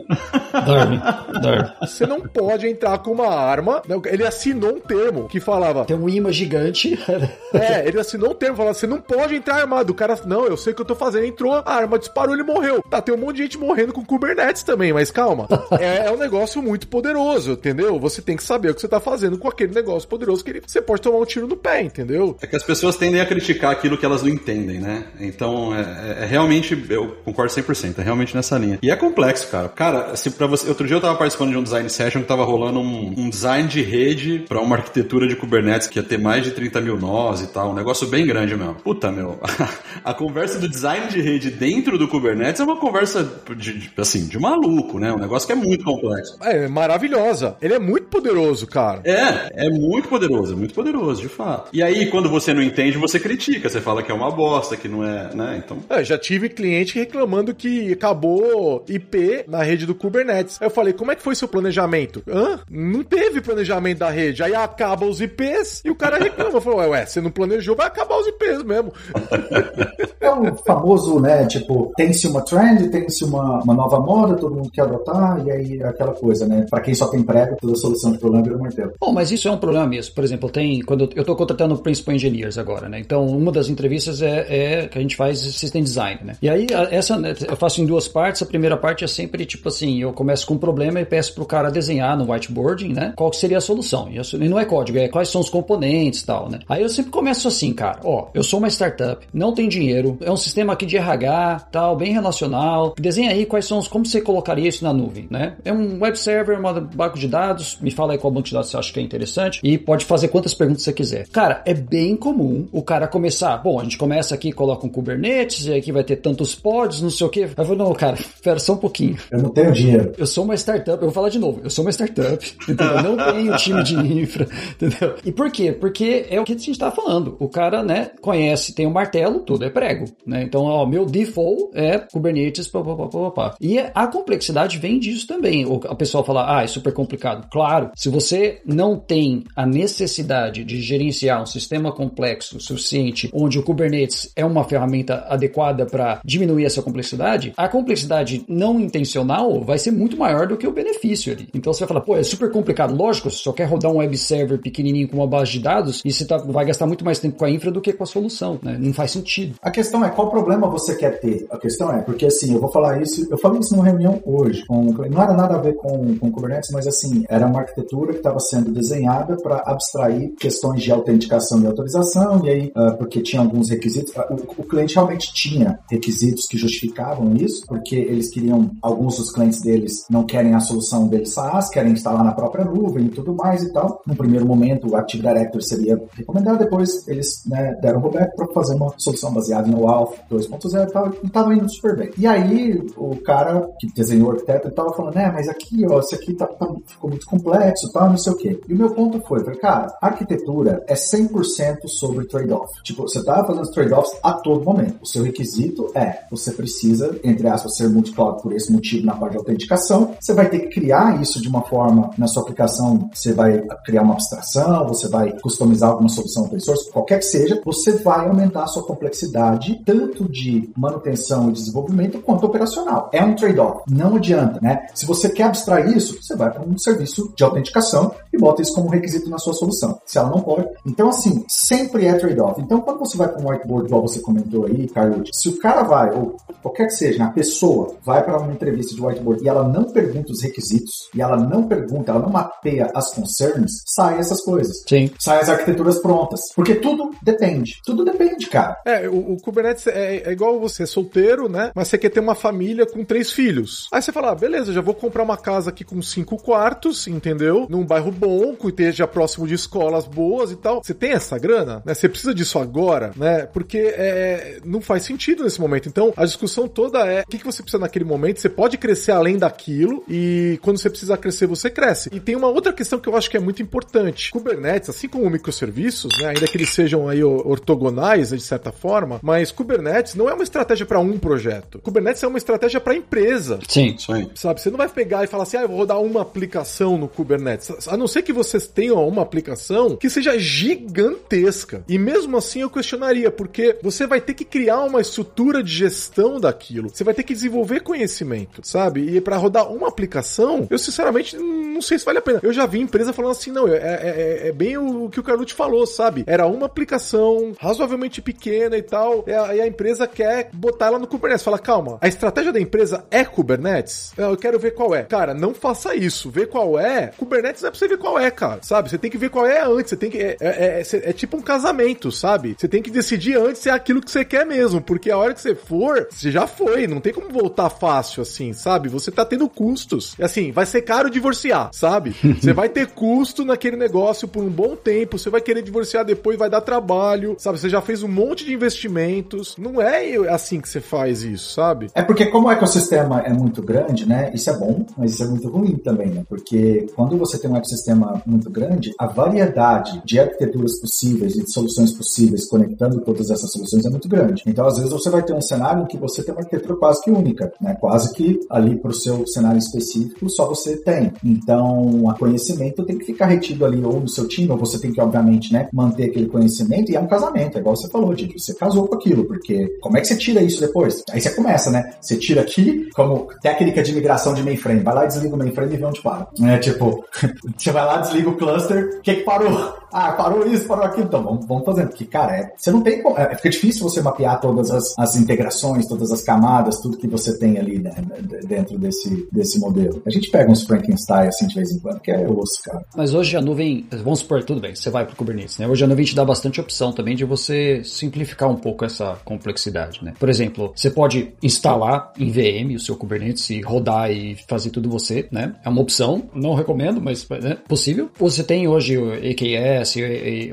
Darwin. Darwin. Você não pode entrar com uma arma. Ele assinou um termo que falava. Tem um imã gigante. É, ele assinou um termo, falava: você não pode entrar armado. O cara, não, eu sei o que eu tô fazendo. Entrou, a arma disparou, ele morreu. Tá, tem um monte de gente morrendo com Kubernetes também, mas calma. é, é, um negócio muito poderoso, entendeu? Você tem que saber o que você tá fazendo com aquele negócio poderoso que ele, você pode tomar um tiro no pé, entendeu? É que as pessoas tendem a criticar aquilo que elas não entendem, né? Então, é, é, é realmente, eu concordo 100%, é realmente nessa linha. E é complexo, cara. Cara, se para você, outro dia eu tava participando de um design session que tava rolando um, um design de rede para uma arquitetura de Kubernetes que ia ter mais de 30 mil nós e tal, um negócio bem grande mesmo. Puta, meu, a conversa do design de rede dentro do Kubernetes é uma conversa de, de assim, de maluco, né? Um negócio que é muito complexo. É, maravilhosa. Ele é muito poderoso, cara. É, é muito poderoso, é muito poderoso, de fato. E aí, quando você não entende, você critica, você fala que é uma bosta, que não é, né? Então. É, já tive cliente reclamando que acabou IP na rede do Kubernetes. Aí eu falei, como é que foi seu planejamento? Hã? Não teve planejamento da rede. Aí acaba os IPs e o cara reclama. Falou, falou, ué, você não planejou, vai acabar os IPs mesmo. É o famoso, né? Tipo, tem-se uma trend, tem-se uma, uma nova moda, todo mundo quer adotar, e aí é aquela coisa, né? Pra quem só tem prego, toda solução de problema vira um martelo. Bom, mas isso é um problema mesmo. Por exemplo, tem. Quando eu estou contratando Principal Engineers agora, né? Então, uma das entrevistas é, é que a gente faz System Design, né? E aí, essa né, eu faço em duas partes. A primeira parte é sempre tipo assim: eu começo com um problema e peço pro cara desenhar no whiteboarding, né? Qual que seria a solução? E, e não é código, é quais são os componentes e tal, né? Aí eu sempre começo assim, cara: ó, eu sou uma startup, não tem dinheiro, é um sistema aqui de RH, tal, bem relacional. Desenha aí quais são os. Como você colocaria isso na nuvem, né? É um web server, um banco de dados. Me fala aí qual banco de dados você acha que é interessante. E pode fazer quantas perguntas você quiser. Cara, é bem comum o cara começar. Bom, a gente começa aqui, coloca um Kubernetes, e aqui vai ter tantos pods, não sei o quê. Aí eu não, cara, espera só um pouquinho. Eu não tenho dinheiro. Eu sou uma startup, eu vou falar de novo, eu sou uma startup, entendeu? Não tenho time de infra, entendeu? E por quê? Porque é o que a gente tá falando. O cara, né, conhece, tem um martelo, tudo é prego, né? Então, ó, meu default é Kubernetes, pá, pá, pá, pá, pá. E a complexidade vem disso também. O- A pessoa fala, ah, é super complicado. Claro, se você não tem a necessidade de gerenciar um sistema complexo suficiente, onde o Kubernetes é uma ferramenta adequada para diminuir essa complexidade, a complexidade não intencional vai ser muito maior do que o benefício ali. Então você vai falar, pô, é super complicado. Lógico, você só quer rodar um web server pequenininho com uma base de dados e você tá- vai gastar muito mais tempo com a infra do que com a solução, né? Não faz sentido. A questão é qual problema você quer ter. A questão é, porque assim, eu vou falar isso, eu falei isso numa reunião hoje, com, não era nada a ver com, com Kubernetes, mas assim, era uma arquitetura que estava sendo desenhada para abstrair questões de autenticação e autorização, e aí, ah, porque tinha alguns requisitos, ah, o, o cliente realmente tinha requisitos que justificavam isso, porque eles queriam, alguns dos clientes deles não querem a solução deles SaaS, querem instalar na própria nuvem e tudo mais e tal. No primeiro momento, o Active Directory seria recomendado, depois eles né, deram o rollback para fazer uma solução baseada no Alpha 2.0 e tal, tava indo super bem. E aí, o cara que desenhou o arquiteto e tava falando, né, mas aqui, ó, isso aqui tá, tá- ficou muito complexo tal, não sei o quê. E o meu ponto foi, falei, cara, arquitetura é 100% sobre trade-off. Tipo, você tá fazendo trade-offs a todo momento. O seu requisito é, você precisa, entre aspas, ser multi-cloud por esse motivo na parte de autenticação. Você vai ter que criar isso de uma forma, na sua aplicação, você vai criar uma abstração, você vai customizar alguma solução open source, qualquer que seja, você vai aumentar a sua complexidade, tanto de manutenção e desenvolvimento, quanto operacional. É um trade-off. Não adianta, né? Se você quer abstrair isso, você vai para um serviço de autenticação e bota isso como requisito na sua solução. Se ela não pode. Então, assim, sempre é trade-off. Então, quando você vai para um whiteboard, igual você comentou aí, Carlos, se o cara vai, ou qualquer que seja, a pessoa vai para uma entrevista de whiteboard e ela não pergunta os requisitos, e ela não pergunta, ela não mapeia as concerns, sai essas coisas. Sim. Sai as arquiteturas prontas. Porque tudo depende. Tudo depende, cara. É, o, o Kubernetes é, é igual você é solteiro, né? Mas você quer ter uma família com três filhos. Aí você fala, ah, beleza, já vou comprar uma casa aqui com cinco quartos, entendeu? Num bairro bom, que esteja próximo de escolas boas e tal. Você tem essa grana, né? Você precisa disso agora, né? Porque é, não faz sentido nesse momento. Então, a discussão toda é o que, que você precisa naquele momento. Você pode crescer além daquilo e quando você precisa crescer, você cresce. E tem uma outra questão que eu acho que é muito importante. Kubernetes, assim como microserviços, né? Ainda que eles sejam aí ortogonais, né, de certa forma, mas Kubernetes não é uma estratégia para um projeto. Kubernetes é uma estratégia para empresa. Sim. Isso aí. Sabe, você não vai pegar e falar assim, ah, eu vou rodar uma aplicação no Kubernetes. A não ser que vocês tenham uma aplicação que seja gigantesca. E mesmo assim eu questionaria, porque você vai ter que criar uma estrutura de gestão daquilo. Você vai ter que desenvolver conhecimento, sabe? E para rodar uma aplicação, eu sinceramente não sei se vale a pena. Eu já vi empresa falando assim, não, é, é- é- é bem o, que o Carlucci falou, sabe? Era uma aplicação razoavelmente pequena e tal, e a, e a empresa quer botar ela no Kubernetes. Fala, calma, a estratégia da empresa é Kubernetes? Eu quero ver qual é. Cara, não faça isso. Ver qual é. Kubernetes é pra você ver qual é, cara. Sabe? Você tem que ver qual é antes. Você tem que. É, é- é- é tipo um casamento, sabe? Você tem que decidir antes se é aquilo que você quer mesmo. Porque a hora que você for, você já foi. Não tem como voltar fácil assim, sabe? Você tá tendo custos. E assim, vai ser caro divorciar, sabe? Você vai ter custo naquele negócio por um bom tempo. Você vai querer divorciar depois, vai dar trabalho, sabe? Você já fez um monte de investimentos. Não é assim que você faz isso, sabe? É porque como o ecossistema é muito grande, né? Isso é bom, mas isso é muito ruim também, né? Porque quando você tem um ecossistema ecossistema muito grande, a variedade de arquiteturas possíveis e de soluções possíveis conectando todas essas soluções é muito grande. Então, às vezes, você vai ter um cenário em que você tem uma arquitetura quase que única, né? Quase que ali para o seu cenário específico só você tem. Então, a conhecimento tem que ficar retido ali ou no seu time, ou você tem que, obviamente, né, manter aquele conhecimento. E é um casamento, é igual você falou, Didi. Você casou com aquilo, porque como é que você tira isso depois? Aí você começa, né? Você tira aqui, como técnica de migração de mainframe. Vai lá e desliga o mainframe e vê onde para. É tipo, você vai lá, desliga o cluster, o que que parou? Ah, parou isso, parou aquilo. Então, vamos, vamos fazendo. Porque, cara, é, você não tem como. É, fica difícil você mapear todas as, as integrações, todas as camadas, tudo que você tem ali né, dentro desse, desse modelo. A gente pega uns Frankenstein assim de vez em quando, que é osso, cara. Mas hoje a nuvem, vamos supor, tudo bem, você vai para o Kubernetes, né? Hoje a nuvem te dá bastante opção também de você simplificar um pouco essa complexidade, né? Por exemplo, você pode instalar em VM o seu Kubernetes e rodar e fazer tudo você, né? É uma opção, não recomendo, mas é possível. Você tem hoje o EKS,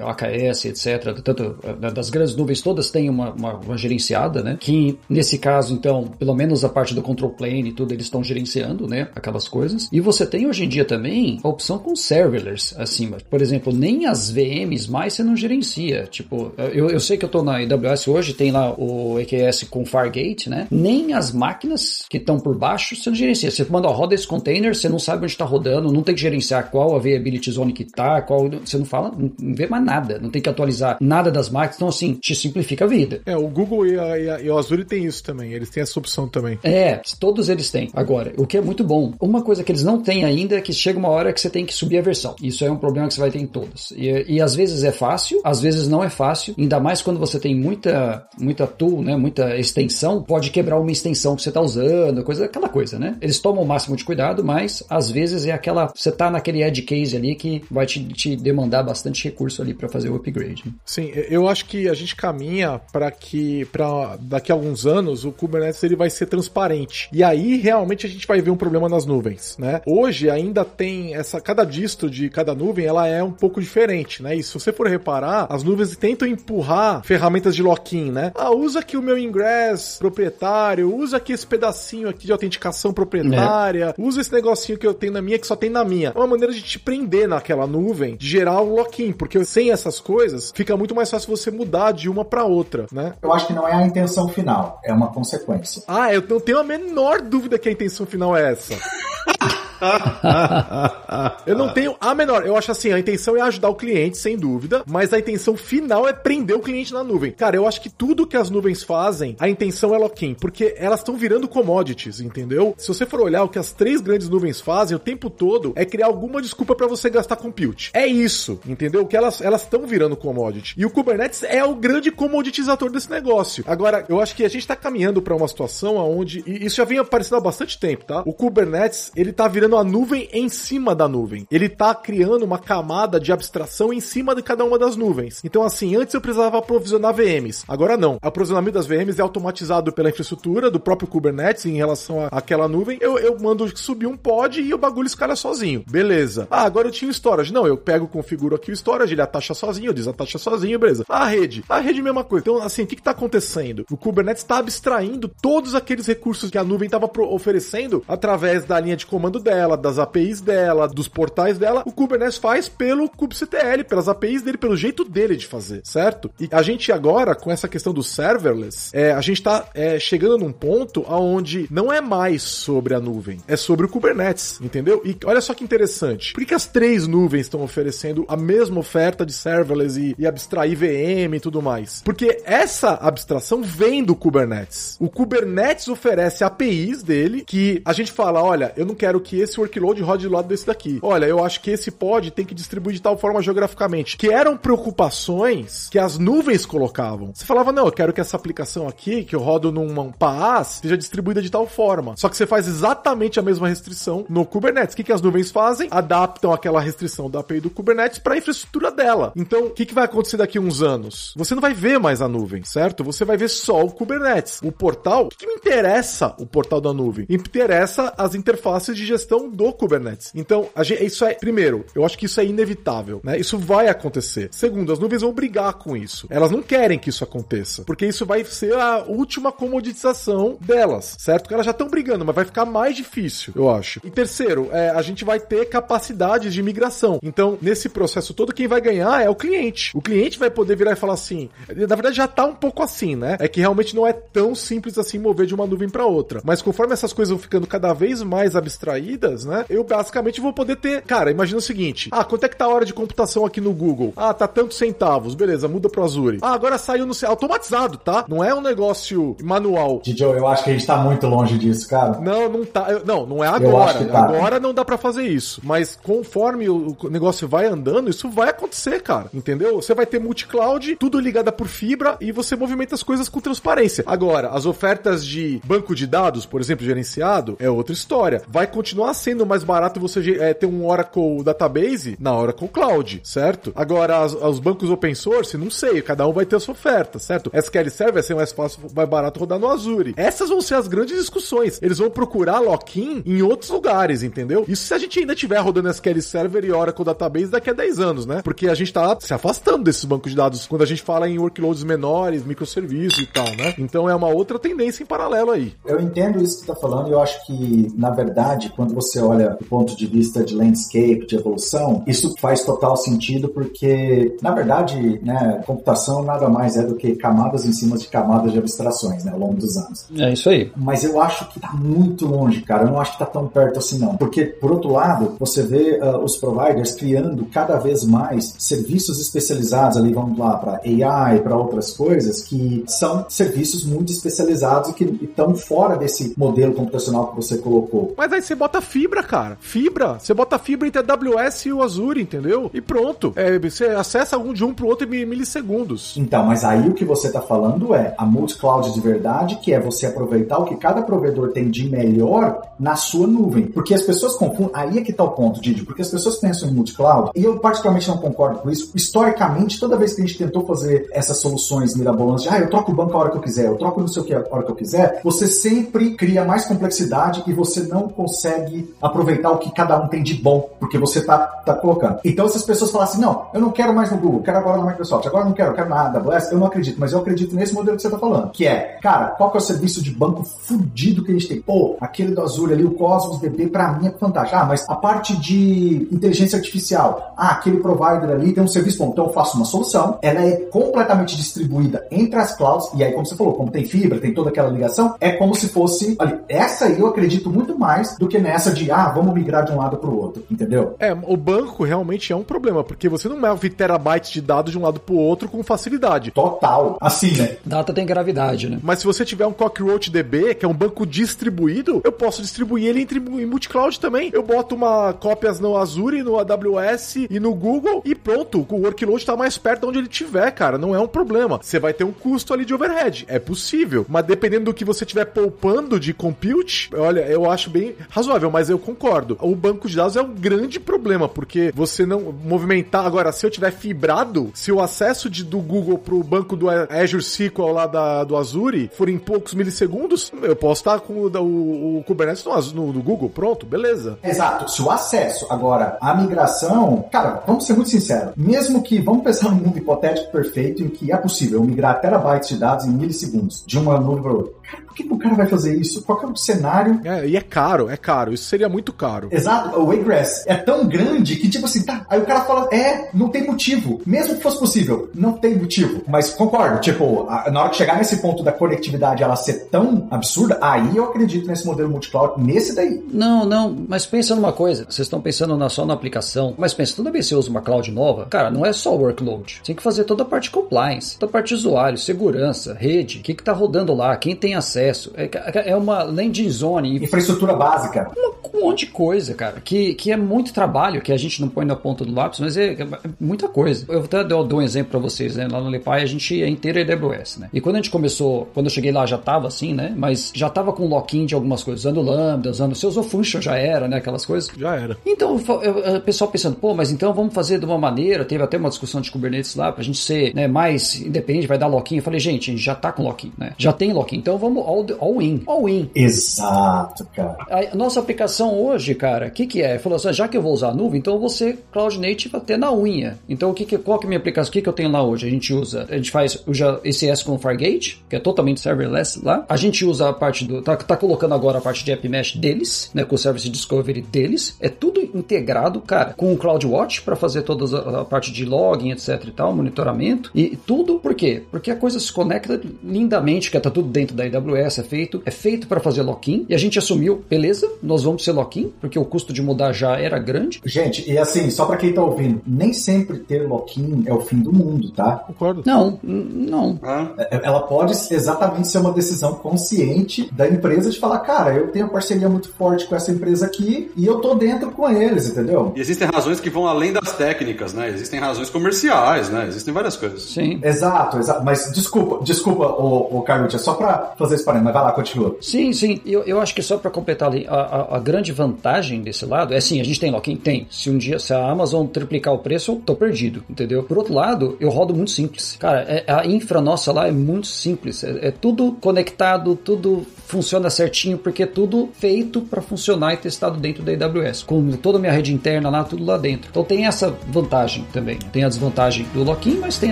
AKS, etc. Tanto né, das grandes nuvens todas têm uma, uma, uma, gerenciada, né? Que nesse caso, então, pelo menos a parte do control plane e tudo, eles estão gerenciando, né? Aquelas coisas. E você tem hoje em dia também a opção com serverless acima. Por exemplo, nem as VMs mais você não gerencia. Tipo, eu, eu sei que eu tô na AWS hoje, tem lá o EKS com Fargate, né? Nem as máquinas que estão por baixo você não gerencia. Você manda, roda esse container, você não sabe onde está rodando, não tem que gerenciar qual a availability zone que tá, qual. Você não fala, não vê mais nada, não tem que atualizar nada das máquinas, então assim, te simplifica a vida. É, o Google e, a, e, a, e o Azure tem isso também, eles têm essa opção também. É, todos eles têm. Agora, o que é muito bom, uma coisa que eles não têm ainda é que chega uma hora que você tem que subir a versão. Isso é um problema que você vai ter em todas. E, e às vezes é fácil, às vezes não é fácil, ainda mais quando você tem muita, muita tool, né, muita extensão, pode quebrar uma extensão que você está usando, coisa, aquela coisa, né? Eles tomam o máximo de cuidado, mas às vezes é aquela, você tá naquele edge case ali que vai te, te demandar bastante recurso ali para fazer o upgrade. Sim, eu acho que a gente caminha para que para daqui a alguns anos o Kubernetes ele vai ser transparente. E aí realmente a gente vai ver um problema nas nuvens, né? Hoje ainda tem essa cada distro de cada nuvem, ela é um pouco diferente, né? E se você for reparar, as nuvens tentam empurrar ferramentas de lock-in, né? Ah, usa aqui o meu ingress proprietário, usa aqui esse pedacinho aqui de autenticação proprietária, é. usa esse negocinho que eu tenho na minha que só tem na minha. É uma maneira de te prender naquela nuvem, de gerar um lock-in, porque sem essas coisas, fica muito mais fácil você mudar de uma para outra, né? Eu acho que não é a intenção final, é uma consequência. Ah, eu não tenho a menor dúvida que a intenção final é essa. eu não tenho a menor. Eu acho assim, a intenção é ajudar o cliente, sem dúvida, mas a intenção final é prender o cliente na nuvem. Cara, eu acho que tudo que as nuvens fazem, a intenção é lock-in, porque elas estão virando commodities, entendeu? Se você for olhar o que as três grandes nuvens fazem o tempo todo, é criar alguma desculpa para você gastar compute. É isso, entendeu? Que elas estão virando commodity. E o Kubernetes é o grande commoditizador desse negócio. Agora, eu acho que a gente tá caminhando para uma situação onde e isso já vem aparecendo há bastante tempo, tá? O Kubernetes, ele tá virando a nuvem em cima da nuvem. Ele tá criando uma camada de abstração em cima de cada uma das nuvens. Então, assim, antes eu precisava aprovisionar VMs. Agora não. O aprovisionamento das VMs é automatizado pela infraestrutura do próprio Kubernetes em relação àquela nuvem. Eu, eu mando subir um pod e o bagulho escala sozinho. Beleza. Ah, agora eu tinha o storage. Não, eu pego, configuro aqui o storage, ele atacha sozinho, desatacha sozinho, beleza. A rede. A rede, mesma coisa. Então, assim, o que, que tá acontecendo? O Kubernetes está abstraindo todos aqueles recursos que a nuvem estava oferecendo através da linha de comando dela dela, das APIs dela, dos portais dela, o Kubernetes faz pelo kubectl, pelas APIs dele, pelo jeito dele de fazer, certo? E a gente agora, com essa questão do serverless, é, a gente tá é, chegando num ponto aonde não é mais sobre a nuvem, é sobre o Kubernetes, entendeu? E olha só que interessante. Por que as três nuvens estão oferecendo a mesma oferta de serverless e, e abstrair VM e tudo mais? Porque essa abstração vem do Kubernetes. O Kubernetes oferece APIs dele que a gente fala, olha, eu não quero que esse workload rode do lado desse daqui. Olha, eu acho que esse pod tem que distribuir de tal forma geograficamente. Que eram preocupações que as nuvens colocavam. Você falava, não, eu quero que essa aplicação aqui, que eu rodo num PaaS, seja distribuída de tal forma. Só que você faz exatamente a mesma restrição no Kubernetes. O que, que as nuvens fazem? Adaptam aquela restrição da API do Kubernetes para a infraestrutura dela. Então, o que, que vai acontecer daqui uns anos? Você não vai ver mais a nuvem, certo? Você vai ver só o Kubernetes. O portal, o que, que me interessa o portal da nuvem? Interessa as interfaces de gestão do Kubernetes. Então, gente, isso é, primeiro, eu acho que isso é inevitável, né? Isso vai acontecer. Segundo, as nuvens vão brigar com isso. Elas não querem que isso aconteça, porque isso vai ser a última comoditização delas, certo? Que elas já estão brigando, mas vai ficar mais difícil, eu acho. E terceiro, é, a gente vai ter capacidades de migração. Então, nesse processo todo, quem vai ganhar é o cliente. O cliente vai poder virar e falar assim, na verdade já tá um pouco assim, né? É que realmente não é tão simples assim mover de uma nuvem para outra. Mas conforme essas coisas vão ficando cada vez mais abstraídas, né? Eu basicamente vou poder ter, cara, imagina o seguinte: ah, quanto é que tá a hora de computação aqui no Google? Ah, tá tantos centavos. Beleza, muda pro Azure. Ah, agora saiu no automatizado, tá? Não é um negócio manual. Didio, eu acho que a gente tá muito longe disso, cara. Não, não tá. Não, não é agora. Tá. Agora não dá para fazer isso. Mas conforme o negócio vai andando, isso vai acontecer, cara. Entendeu? Você vai ter multi-cloud, tudo ligado por fibra e você movimenta as coisas com transparência. Agora, as ofertas de banco de dados, por exemplo, gerenciado, é outra história. Vai continuar sendo mais barato você é, ter um Oracle Database na Oracle Cloud, certo? Agora, as, os bancos open source, não sei, cada um vai ter a sua oferta, certo? SQL Server vai ser mais fácil, mais barato rodar no Azure. Essas vão ser as grandes discussões. Eles vão procurar lock-in em outros lugares, entendeu? Isso se a gente ainda tiver rodando SQL Server e Oracle Database daqui a 10 anos, né? Porque a gente tá se afastando desses bancos de dados quando a gente fala em workloads menores, microserviços e tal, né? Então é uma outra tendência em paralelo aí. Eu entendo isso que você tá falando e eu acho que, na verdade, quando você olha do ponto de vista de landscape, de evolução, isso faz total sentido porque, na verdade, né, computação nada mais é do que camadas em cima de camadas de abstrações, né, ao longo dos anos. É isso aí. Mas eu acho que tá muito longe, cara. Eu não acho que tá tão perto assim, não. Porque, por outro lado, você vê uh, os providers criando cada vez mais serviços especializados ali, vamos lá, para AI, para outras coisas, que são serviços muito especializados e que estão fora desse modelo computacional que você colocou. Mas aí você bota fibra, cara. Fibra. Você bota fibra entre a AWS e o Azure, entendeu? E pronto. É, você acessa um de um pro outro em milissegundos. Então, mas aí o que você está falando é a multi-cloud de verdade, que é você aproveitar o que cada provedor tem de melhor na sua nuvem. Porque as pessoas confundem. Aí é que está o ponto, Didi. Porque as pessoas pensam em multi-cloud, e eu particularmente não concordo com isso. Historicamente, toda vez que a gente tentou fazer essas soluções mirabolantes, de, ah, eu troco o banco a hora que eu quiser, eu troco não sei o que a hora que eu quiser, você sempre cria mais complexidade e você não consegue aproveitar o que cada um tem de bom, porque você tá, tá colocando. Então, se as pessoas assim, não, eu não quero mais no Google, quero agora no Microsoft, agora não quero, quero na AWS, eu não acredito, mas eu acredito nesse modelo que você tá falando, que é, cara, qual que é o serviço de banco fudido que a gente tem? Pô, aquele do Azure ali, o Cosmos DB, pra mim é fantástico. Ah, mas a parte de inteligência artificial, ah, aquele provider ali tem um serviço bom, então eu faço uma solução, ela é completamente distribuída entre as clouds, e aí, como você falou, como tem fibra, tem toda aquela ligação, é como se fosse ali. Essa aí eu acredito muito mais do que nessa de, ah, vamos migrar de um lado pro outro, entendeu? É, o banco realmente é um problema, porque você não move terabytes de dados de um lado pro outro com facilidade. Total. Assim, né? Data tem gravidade, né? Mas se você tiver um Cockroach DB, que é um banco distribuído, eu posso distribuir ele entre em multi-cloud também. Eu boto uma cópias no Azure, no AWS e no Google e pronto, o workload tá mais perto de onde ele tiver, cara. Não é um problema. Você vai ter um custo ali de overhead. É possível. Mas dependendo do que você tiver poupando de compute, olha, eu acho bem razoável, mas eu concordo. O banco de dados é um grande problema, porque você não movimentar. Agora, se eu tiver fibrado, se o acesso de, do Google pro banco do Azure SQL lá da, do Azure for em poucos milissegundos, eu posso estar com o, o, o Kubernetes no, no, Google, pronto, beleza. Exato. Se o acesso, agora, a migração, cara, vamos ser muito sinceros, mesmo que, vamos pensar num mundo hipotético perfeito em que é possível migrar terabytes de dados em milissegundos de uma nuvem para outra. Cara, por que, que, o cara vai fazer isso? Qual é o cenário? É, e é caro, é caro. Isso seria muito caro. Exato. O egress é tão grande que, tipo assim, tá. Aí o cara fala, é, não tem motivo. Mesmo que fosse possível, não tem motivo. Mas concordo, tipo, a, na hora que chegar nesse ponto da conectividade ela ser tão absurda, aí eu acredito nesse modelo multi-cloud, nesse daí. Não, não, mas pensa numa coisa. Vocês estão pensando na, só na aplicação, mas pensa, toda vez que você usa uma cloud nova, cara, não é só workload. Você tem que fazer toda a parte compliance, toda a parte de usuário, segurança, rede, o que, que tá rodando lá, quem tem acesso. É, é uma landing zone. Infraestrutura básica. Um monte de coisa, cara, que, que é muito trabalho, que a gente não põe na ponta do lápis, mas é, é muita coisa. Eu até dou, dou um exemplo para vocês, né? Lá no Lepai a gente é inteiro AWS, né? E quando a gente começou, quando eu cheguei lá já tava assim, né? Mas já tava com lock-in de algumas coisas, usando Lambda, usando... Você usou Function, já era, né? Aquelas coisas. Já era. Então, o pessoal pensando, pô, mas então vamos fazer de uma maneira, teve até uma discussão de Kubernetes lá, pra gente ser né, mais independente, vai dar lock-in. Eu falei, gente, a gente já tá com lock-in, né? Já tem lock-in. Então vamos all, all in. All in. Exato, cara. A nossa aplicação hoje, cara, o que, que é? Falou assim, já que eu vou usar a nuvem, então eu vou ser Cloud Native até na unha. Então, o que, que qual que é a minha aplicação? O que, que eu tenho lá hoje? A gente usa, a gente faz usa ECS com Fargate, que é totalmente serverless lá. A gente usa a parte do, tá, tá colocando agora a parte de App Mesh deles, né, com o Service Discovery deles. É tudo integrado, cara, com o CloudWatch para fazer toda a, a parte de login, etc e tal, monitoramento. E tudo por quê? Porque a coisa se conecta lindamente, que tá tudo dentro da AWS, é feito, é feito para fazer lock-in. E a gente assumiu, beleza, nós vamos ser lock-in, porque o custo de mudar já era grande. Gente, e assim, só para quem tá ouvindo, nem sempre ter lock-in é o fim do mundo, tá? Concordo. Não, não. É- Ela pode exatamente ser uma decisão consciente da empresa de falar, cara, eu tenho uma parceria muito forte com essa empresa aqui e eu tô dentro com eles, entendeu? E existem razões que vão além das técnicas, né? Existem razões comerciais, né? Existem várias coisas. Sim. Exato, exato. Mas desculpa, desculpa, o, o Carlucci, é só pra fazer esse parênteses, mas vai lá, continua. Sim, sim. Eu, eu acho que só para completar ali, a, a, a grande vantagem desse lado é sim, a gente tem lock-in? Tem. Se um dia, se a Amazon triplicar o preço, eu tô perdido, entendeu? Por outro lado, eu rodo muito simples. Cara, é- a infra nossa lá é muito simples. É, é tudo conectado, tudo funciona certinho, porque é tudo feito para funcionar e testado dentro da AWS. Com toda a minha rede interna lá, tudo lá dentro. Então tem essa vantagem também. Tem a desvantagem do lock-in, mas tem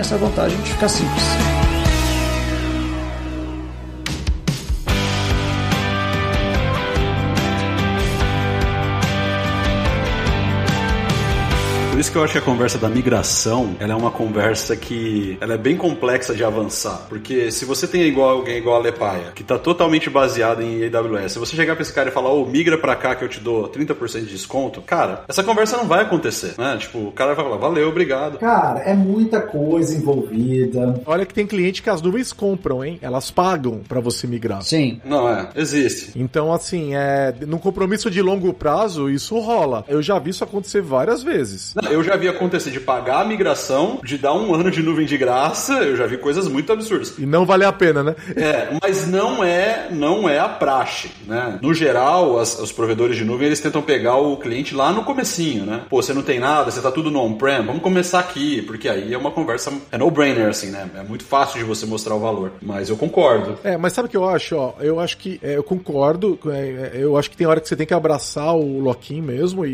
essa vantagem de ficar simples. Por isso que eu acho que a conversa da migração, ela é uma conversa que ela é bem complexa de avançar, porque se você tem igual alguém igual a Lepaia, que está totalmente baseado em AWS, se você chegar para esse cara e falar, ô, migra para cá que eu te dou 30% de desconto, cara, essa conversa não vai acontecer, né? Tipo, o cara vai falar, valeu, obrigado. Cara, é muita coisa envolvida. Olha que tem cliente que as nuvens compram, hein? Elas pagam pra você migrar. Sim. Não é, existe. Então, assim, é, num compromisso de longo prazo, isso rola. Eu já vi isso acontecer várias vezes. Não, Eu já vi acontecer de pagar a migração, de dar um ano de nuvem de graça, eu já vi coisas muito absurdas. E não vale a pena, né? É, mas não é, não é a praxe, né? No geral, as- os provedores de nuvem, eles tentam pegar o cliente lá no comecinho, né? Pô, você não tem nada, você tá tudo no on-prem, vamos começar aqui, porque aí é uma conversa, é no-brainer, assim, né? É muito fácil de você mostrar o valor. Mas eu concordo. É, mas sabe o que eu acho? Ó, eu acho que é, eu concordo. é, é, eu acho que tem hora que você tem que abraçar o lock-in mesmo e,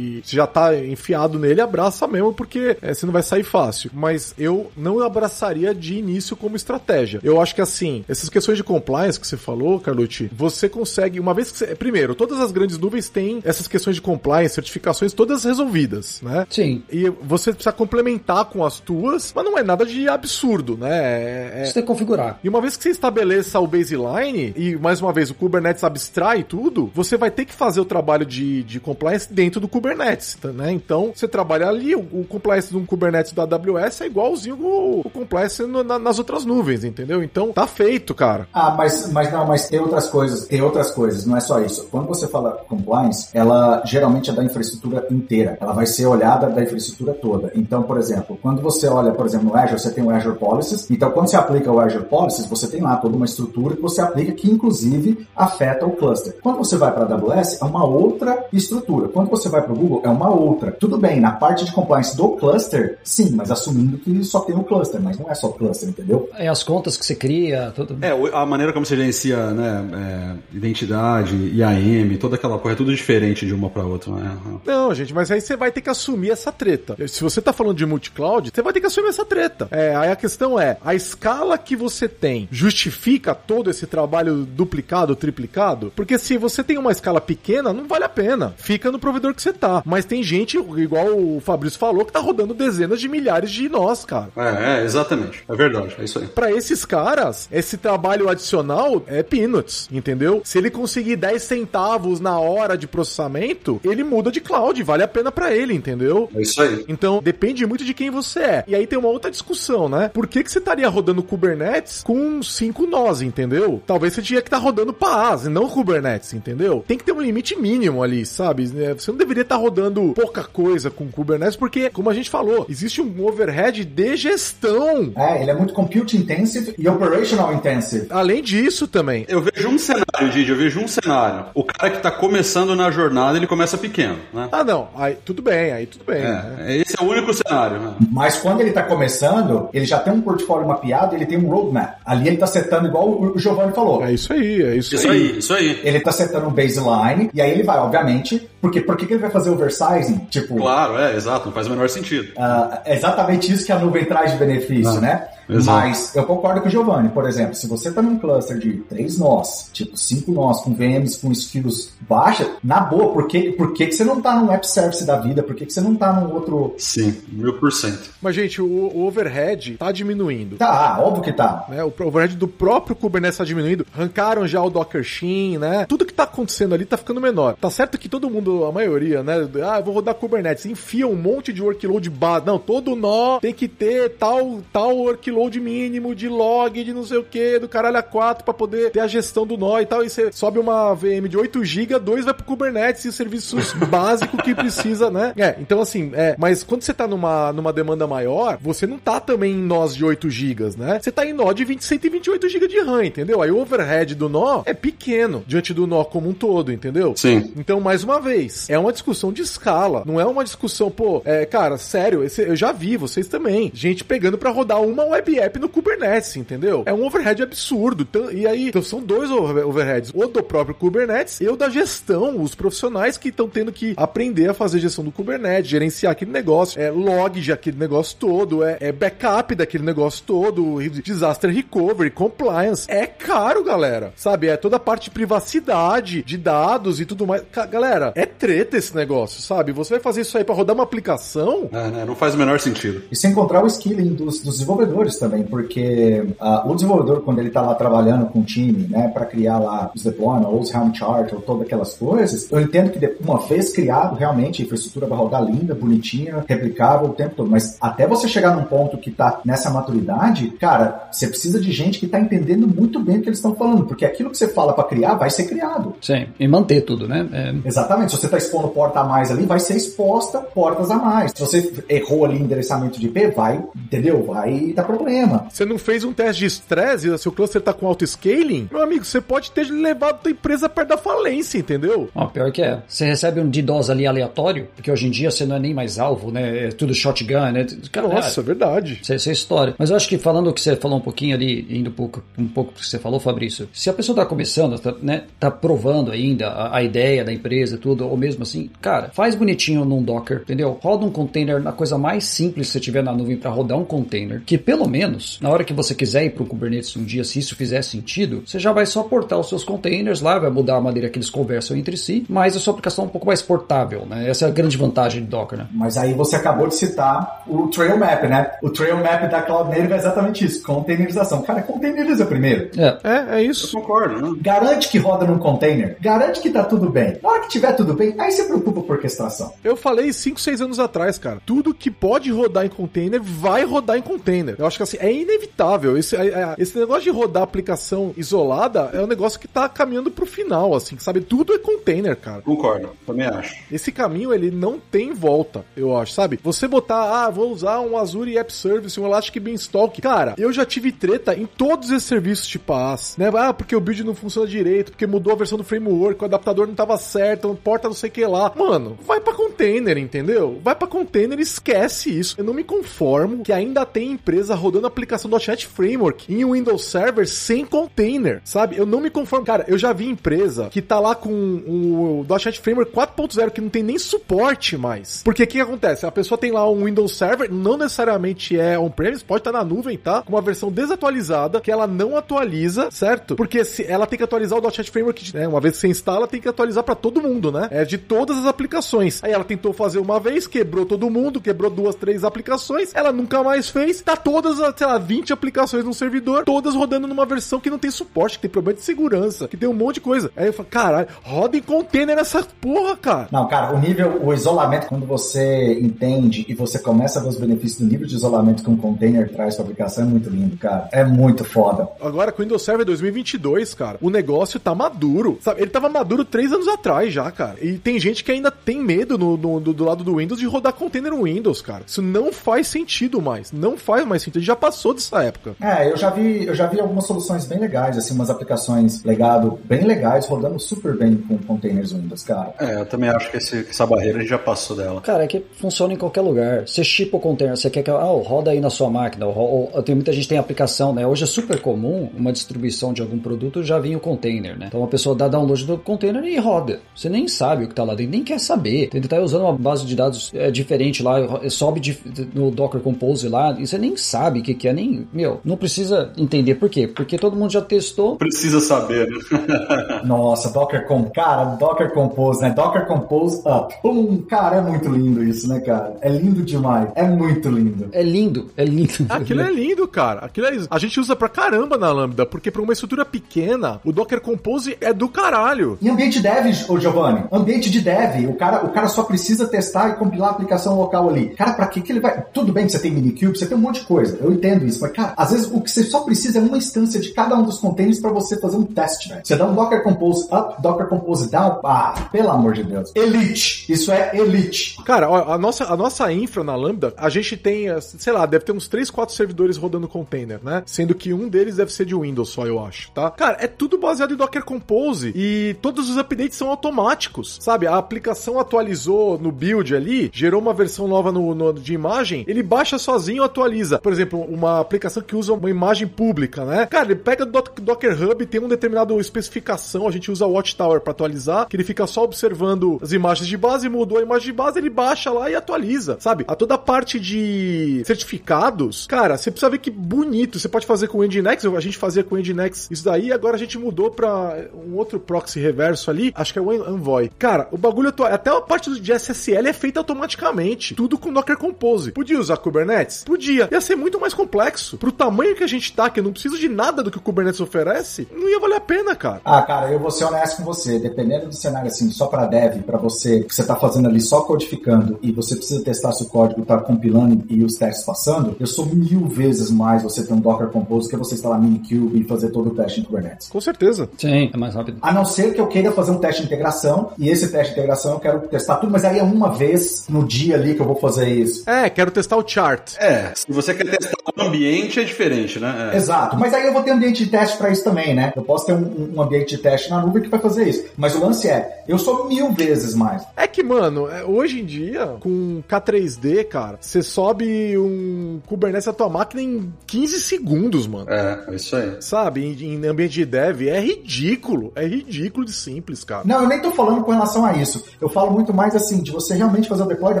e se já tá enfiado nele, abraça mesmo, porque é, você não vai sair fácil. Mas eu não abraçaria de início como estratégia. Eu acho que assim, essas questões de compliance que você falou, Carlucci, você consegue, uma vez que você. Primeiro, todas as grandes nuvens têm essas questões de compliance, certificações todas resolvidas, né? Sim. E você precisa complementar com as tuas, mas não é nada de absurdo, né? É- é- Você tem que configurar. e uma vez que você estabeleça o baseline, e mais uma vez o Kubernetes abstrai tudo, você vai ter que fazer o trabalho de, de compliance dentro do Kubernetes, tá, né? Então, você trabalha ali, o, o compliance do Kubernetes da AWS é igualzinho o, o compliance no- na- nas outras nuvens, entendeu? Então, tá feito, cara. Ah, mas, mas não, mas tem outras coisas, tem outras coisas, não é só isso. Quando você fala compliance, ela geralmente é da infraestrutura inteira. Ela vai ser olhada da infraestrutura toda. Então, por exemplo, quando você olha, por exemplo, no Azure, você tem o Azure Policies. Então, quando você aplica o Azure Policies, você tem lá toda uma estrutura que você aplica que, inclusive, afeta o cluster. Quando você vai para a AWS, é uma outra estrutura. Quando você vai para o Google, é uma outra. Tudo bem, na parte de compliance do cluster, sim, mas assumindo que só tem o cluster, mas não é só o cluster, entendeu? É as contas que você cria, tudo. É, a maneira como você gerencia, né, é, identidade, IAM, toda aquela coisa, é tudo diferente de uma para outra, né? Não, gente, mas aí você vai ter que assumir essa treta. Se você tá falando de multi-cloud, você vai ter que assumir essa treta. É, aí a questão é, a escala que você tem justifica todo esse trabalho duplicado, triplicado? Porque se você tem uma escala pequena, não vale a pena. Fica no provedor que você tá. Mas tem gente, igual o Fabrício falou, que tá rodando dezenas de milhares de nós, cara. É, é, exatamente. É verdade, é isso aí. Pra esses caras, esse trabalho adicional é peanuts, entendeu? Se ele conseguir 10 centavos na hora de processamento, ele muda de cloud, vale a pena pra ele, entendeu? É isso aí. Então, depende muito de quem você é. E aí tem uma outra discussão, né? Por que, que você estaria rodando Kubernetes com 5 nós, entendeu? Talvez você tinha que estar rodando PaaS e não Kubernetes, entendeu? Tem que ter um limite mínimo ali, sabe? É, Você não deveria estar rodando pouca coisa com Kubernetes, porque, como a gente falou, existe um overhead de gestão. É, ele é muito compute intensive e operational intensive. Além disso também. Eu vejo um cenário, Didi, eu vejo um cenário. O cara que tá começando na jornada, ele começa pequeno, né? Ah, não, aí tudo bem, aí tudo bem. né? É, esse é o único cenário, né? Mas quando ele tá começando, ele já tem um portfólio mapeado, ele tem um roadmap. Ali ele tá setando igual o Giovanni falou. É isso aí, é isso, Isso aí. aí, isso aí. Ele tá setando um baseline, e aí ele vai, obviamente, porque por que ele vai fazer oversizing? Tipo, Claro, é, exato, não faz o menor sentido. ah, é exatamente isso que a nuvem traz de benefício, Não, né? Exato. Mas eu concordo com o Giovanni, por exemplo, se você tá num cluster de três nós, tipo cinco nós, com VMs com skills baixa, na boa, por que, por que, que você não tá num app service da vida? Por que, que você não tá num outro. Sim, mil por cento. Mas, gente, o, o overhead tá diminuindo. Tá, óbvio que tá. né? O overhead do próprio Kubernetes está diminuindo. Rancaram já o Docker Shin, né? Tudo que tá acontecendo ali tá ficando menor. Tá certo que todo mundo, a maioria, né? Ah, eu vou rodar Kubernetes. Enfia um monte de workload base. Não, todo nó tem que ter tal, tal workload mínimo de log, de não sei o que, do caralho a 4 pra poder ter a gestão do nó e tal. E você sobe uma VM de 8 GB, 2 vai pro Kubernetes e serviços básicos que precisa, né? É, então assim, é, mas quando você tá numa, numa demanda maior, você não tá também em nós de 8 GB, né? Você tá em nó de 20, 128 GB de RAM, entendeu? Aí o overhead do nó é pequeno diante do nó como um todo, entendeu? Sim. Então, mais uma vez, é uma discussão de escala. Não é uma discussão, pô, é, cara, sério, esse- eu já vi, vocês também. Gente pegando pra rodar uma web app no Kubernetes, entendeu? É um overhead absurdo. Então, e aí, então são dois over- overheads. O do próprio Kubernetes e o da gestão. Os profissionais que estão tendo que aprender a fazer gestão do Kubernetes, gerenciar aquele negócio, é log de aquele negócio todo, é, é backup daquele negócio todo, disaster recovery, compliance. É caro, galera. Sabe? É toda a parte de privacidade, de dados e tudo mais. Galera, é treta esse negócio, sabe? Você vai fazer isso aí pra rodar uma aplicação? É, né, Não faz o menor sentido. E sem encontrar o skilling dos, dos desenvolvedores também, porque ah, o desenvolvedor, quando ele está lá trabalhando com o time, né, para criar lá os deployments, ou os Helm chart, ou todas aquelas coisas, eu entendo que uma vez criado, realmente a infraestrutura vai rodar linda, bonitinha, replicável o tempo todo, mas até você chegar num ponto que tá nessa maturidade, cara, você precisa de gente que tá entendendo muito bem o que eles estão falando, porque aquilo que você fala para criar vai ser criado. Sim, e manter tudo, né? É, Exatamente. Se você está expondo porta a mais ali, vai ser exposta portas a mais. Se você errou ali endereçamento de IP, vai, entendeu? Vai dar problema. Você não fez um teste de estresse e seu cluster tá com auto-scaling? Meu amigo, você pode ter levado tua empresa perto da falência, entendeu? Ó, pior que é. Você recebe um DDoS ali aleatório, porque hoje em dia você não é nem mais alvo, né? É tudo shotgun, né? Cara, Nossa, é, verdade. Isso é, isso é história. Mas eu acho que falando o que você falou um pouquinho ali, indo um pouco, um pouco pro que você falou, Fabrício, se a pessoa tá começando, tá, né, tá provando ainda a, a ideia da empresa, tudo, ou mesmo assim, cara, faz bonitinho num Docker, entendeu? Roda um container na coisa mais simples que você tiver na nuvem para rodar um container, que pelo menos, na hora que você quiser ir pro Kubernetes um dia, se isso fizer sentido, você já vai só portar os seus containers lá, vai mudar a maneira que eles conversam entre si, mas a sua aplicação é um pouco mais portável, né? Essa é a grande vantagem do Docker, né? Mas aí você acabou de citar o Trail Map, né? O Trail Map da Cloud Native é exatamente isso, containerização. Cara, containeriza primeiro. É, É, é Eu isso. concordo, né? Garante que roda num container. Garante que tá tudo bem. Na hora que tiver tudo bem, aí você preocupa com orquestração. Eu falei 5, 6 anos atrás, cara. Tudo que pode rodar em container vai rodar em container. Eu acho que assim, é inevitável. Esse, é- é- esse negócio de rodar aplicação isolada é um negócio que tá caminhando pro final, assim, sabe? Tudo é container, cara. Concordo, também acho. Esse caminho, ele não tem volta, eu acho, sabe? Você botar, ah, vou usar um Azure App Service, um Elastic Beanstalk. Cara, eu já tive treta em todos esses serviços tipo AS, né? Ah, porque o build não funciona direito, porque mudou a versão do framework, o adaptador não tava certo, porta não sei o que lá. Mano, vai pra container, entendeu? Vai pra container e esquece isso. Eu não me conformo que ainda tem empresa rodando a aplicação do .NET Framework em um Windows Server sem container, sabe? Eu não me conformo. Cara, eu já vi empresa que tá lá com o .NET Framework 4.0 que não tem nem suporte mais. Porque o que acontece? A pessoa tem lá um Windows Server, não necessariamente é on-premise, pode estar na nuvem, tá? Com uma versão desatualizada que ela não atualiza, certo? Porque se ela tem que atualizar o .NET Framework, né? Uma vez que você instala, tem que atualizar para todo mundo, né? É de todas as aplicações. Aí ela tentou fazer uma vez, quebrou todo mundo, quebrou duas, três aplicações, ela nunca mais fez, tá todas todas as, sei lá, 20 aplicações num servidor, todas rodando numa versão que não tem suporte, que tem problema de segurança, que tem um monte de coisa. Aí eu falo, caralho, roda em container essa porra, cara. Não, cara, o nível, o isolamento, quando você entende e você começa a ver os benefícios do nível de isolamento que um container traz pra aplicação, é muito lindo, cara. É muito foda. Agora, com o Windows Server 2022, cara, o negócio tá maduro, sabe? Ele tava maduro três anos atrás já, cara. E tem gente que ainda tem medo no, no- do, do lado do Windows de rodar container no Windows, cara. Isso não faz sentido mais. Não faz mais sentido. Já passou dessa época. É, eu já vi, eu já vi algumas soluções bem legais, assim, umas aplicações legado bem legais, rodando super bem com containers Windows, cara. É, eu também acho que esse- essa barreira a gente já passou dela. Cara, é que funciona em qualquer lugar. Você chipa o container, você quer que ah, roda aí na sua máquina. Ou, ou- tem muita gente que tem aplicação, né? Hoje é super comum uma distribuição de algum produto já vir o container, né? Então a pessoa dá download do container e roda. Você nem sabe o que tá lá dentro, nem quer saber. Ele tá usando uma base de dados é, diferente lá, sobe de- no Docker Compose lá, e você nem sabe o que, que é, nem. Meu, não precisa entender por quê. Porque todo mundo já testou. Precisa saber, né? Nossa, Docker Com, cara, Docker Compose, né? Docker Compose Up. Pum, cara, é muito lindo isso, né, cara? É lindo demais. É muito lindo. É lindo, é lindo. Aquilo é lindo, cara. Aquilo é... A gente usa pra caramba na Lambda, porque pra uma estrutura pequena, o Docker Compose é do caralho. E ambiente dev, ô Giovanni? Ambiente de dev. O cara, o cara só precisa testar e compilar a aplicação local ali. Cara, pra que que ele vai... Tudo bem que você tem Minikube, você tem um monte de coisa. Eu entendo isso. Mas, cara, às vezes o que você só precisa é uma instância de cada um dos containers pra você fazer um teste, velho. Você dá um Docker Compose Up, Docker Compose Down. Ah, pelo amor de Deus. Elite. Isso é elite. Cara, a nossa, a nossa infra na Lambda, a gente tem, eh, sei lá, deve ter uns 3, 4 servidores rodando container, né? Sendo que um deles deve ser de Windows só, eu acho, tá? Cara, é tudo baseado em Docker Compose e todos os updates são automáticos, sabe? A aplicação atualizou no build ali, gerou uma versão nova no, no- de imagem, ele baixa sozinho e atualiza. Por exemplo, uma aplicação que usa uma imagem pública, né? Cara, ele pega do Docker Hub, tem um determinado especificação, a gente usa o Watchtower pra atualizar, que ele fica só observando as imagens de base, mudou a imagem de base, ele baixa lá e atualiza, sabe? A toda parte de certificados, cara, você precisa ver que bonito. Você pode fazer com o Nginx, a gente fazia com o Nginx isso daí, agora a gente mudou pra um outro proxy reverso ali, acho que é o Envoy. Cara, o bagulho, atua- até a parte de SSL é feita automaticamente, tudo com Docker Compose. Podia usar Kubernetes? Podia. Ia ser muito mais complexo. Pro tamanho que a gente tá, que eu não preciso de nada do que o Kubernetes oferece, não ia valer a pena, cara. Ah, cara, eu vou ser honesto com você. Dependendo do cenário assim, só para dev, para você, que você tá fazendo ali só codificando e você precisa testar se o código tá compilando e os testes passando, eu sou mil vezes mais você ter um Docker Compose que você instalar Minikube e fazer todo o teste em Kubernetes. Com certeza. Sim, é mais rápido. A não ser que eu queira fazer um teste de integração, e esse teste de integração eu quero testar tudo, mas aí é uma vez no dia ali que eu vou fazer isso. É, quero testar o chart. É, se você quer testar o ambiente, é diferente, né? É. Exato, mas aí eu vou ter ambiente de teste para isso também, né? Eu posso ter um, um ambiente de teste na nuvem que vai fazer isso. Mas o lance é, eu sou mil vezes mais. É que, mano, é, hoje em dia, com K3D, cara, você sobe um Kubernetes na tua máquina em 15 segundos, mano. É, é isso aí. Sabe, em, em ambiente de dev, é ridículo. É ridículo de simples, cara. Não, eu nem tô falando com relação a isso. Eu falo muito mais assim, de você realmente fazer o deploy da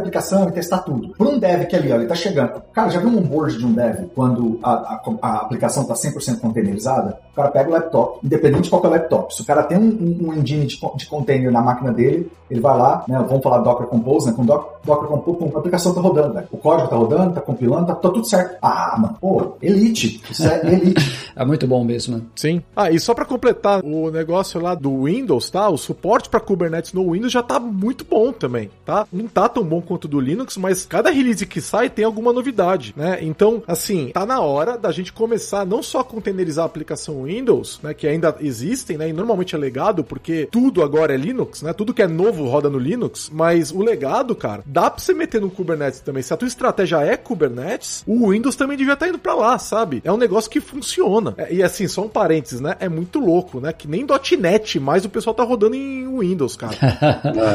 aplicação e testar tudo. Por um dev que ali, ó, ele tá chegando. Cara, já viu um onboard de um dev quando a, a, a aplicação tá 100% containerizada? O cara pega o laptop, independente de qual é o laptop. Se o cara tem um, um, engine de, de container na máquina dele, ele vai lá, né? Vamos falar Docker Compose, né? Com Doc- Docker Compose, pum, a aplicação tá rodando, velho. O código tá rodando, tá compilando, tá, tá tudo certo. Ah, mano, pô, elite. Isso é elite. É muito bom mesmo, né? Sim. Ah, e só pra completar o negócio lá do Windows, tá? O suporte pra Kubernetes no Windows já tá muito bom também, tá? Não tá tão bom quanto o do Linux, mas cada release que sai tem alguma novidade, né? Então, assim, tá na hora da gente começar não só a containerizar a aplicação Windows, né, que ainda existem, né, e normalmente é legado porque tudo agora é Linux, né? Tudo que é novo roda no Linux, mas o legado, cara, dá pra você meter no Kubernetes também. Se a tua estratégia é Kubernetes, o Windows também devia estar indo pra lá, sabe? É um negócio que funciona. É, E assim, só um parênteses, né? É muito louco, né? Que nem .NET, mas o pessoal tá rodando em Windows, cara.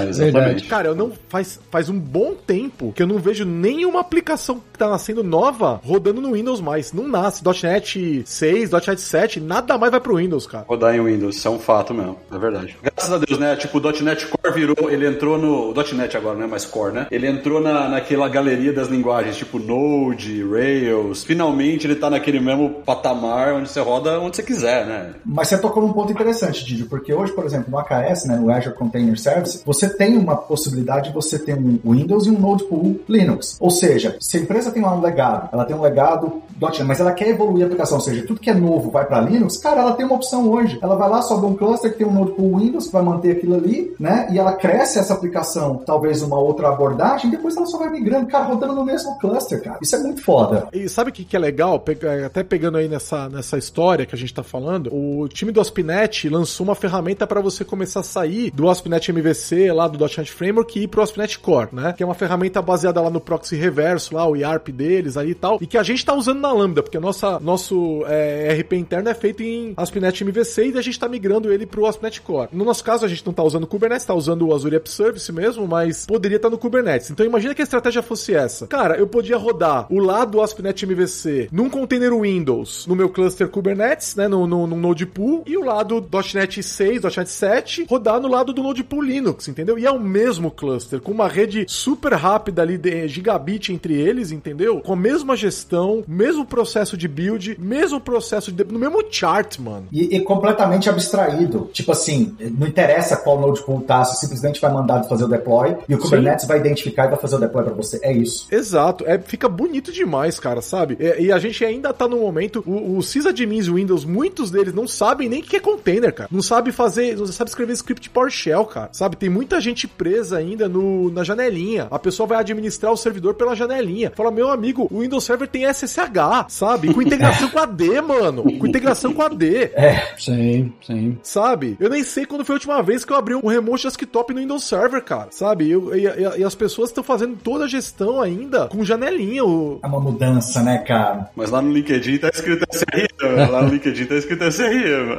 É, exatamente. Cara, eu não faz, faz um bom tempo que eu não vejo nenhuma aplicação que tá nascendo nova rodando no Windows mais. Não nasce. .NET 6, .NET 7, nada mais vai pro Windows, cara. Rodar em Windows, isso é um fato mesmo, é verdade. Graças a Deus, né? Tipo, o .NET Core virou, ele entrou no... o .NET agora, não é mais Core, né? Ele entrou na, naquela galeria das linguagens, tipo Node, Rails. Finalmente ele tá naquele mesmo patamar onde você roda onde você quiser, né? Mas você tocou num ponto interessante, Didi, porque hoje, por exemplo, no AKS, né, no Azure Container Service, você tem uma possibilidade de você ter um Windows e um Node Pool Linux. Ou seja, se a empresa tem lá um legado, ela tem um legado .NET, mas ela quer evoluir a aplicação, ou seja, tudo que é novo vai para Linux, cara, ela tem uma opção hoje. Ela vai lá, sobe um cluster que tem um Node Pool Windows, vai manter aquilo ali, né? E ela cresce essa aplicação, talvez uma outra abordagem, depois ela só vai migrando, cara, rodando no mesmo cluster, cara. Isso é muito foda. E sabe o que, que é legal? Até pegando aí nessa, nessa história que a gente tá falando, o time do AspNet lançou uma ferramenta para você começar a sair do AspNet MVC, lá do .NET Framework, e ir pro AspNet Core, né? Que é uma ferramenta baseada lá no proxy reverso, lá o IARP deles aí e tal, e que a gente tá usando na Lambda, porque nossa, nosso é, RP interno é feito em AspNet MVC e a gente tá migrando ele pro AspNet Core. No nosso caso, a gente não tá usando o Kubernetes, tá usando o Azure App Service mesmo, mas poderia estar no Kubernetes. Então imagina que a estratégia fosse essa. Cara, eu podia rodar o lado AspNet MVC num container Windows, no meu cluster Kubernetes, né, no, no, no Node Pool, e o lado .NET 6, .NET 7, rodar no lado do Node Pool Linux, entendeu? E é o mesmo cluster, com uma rede super rápida ali, de gigabit entre eles, entendeu? Com a mesma gestão, mesmo processo de build, mesmo processo de... no mesmo chart, mano. E, e completamente abstraído. Tipo assim, não interessa qual node pool tá, você simplesmente vai mandar fazer o deploy e o Kubernetes vai identificar e vai fazer o deploy pra você. É isso. Exato, é, fica bonito demais, cara, sabe? É, e a gente ainda tá no momento, o, o sysadmins Windows, muitos deles não sabem nem o que é container, cara. Não sabe fazer, não sabe escrever script PowerShell, cara. Sabe? Tem muita gente presa ainda no, na janelinha. A pessoa vai administrar o servidor pela janelinha. Fala, meu amigo, o Windows Server tem SSH, sabe? Com integração com AD, mano. Com integração com AD. Sim, sim. Sabe? Eu nem sei quando foi a última vez que eu abri um remote desktop no Windows Server, cara. Sabe? Eu- e, e- e as pessoas estão fazendo toda a gestão ainda com janelinha. O... É uma mudança, né, cara? Mas lá no LinkedIn tá escrito SRM. Lá no LinkedIn tá escrito SRM.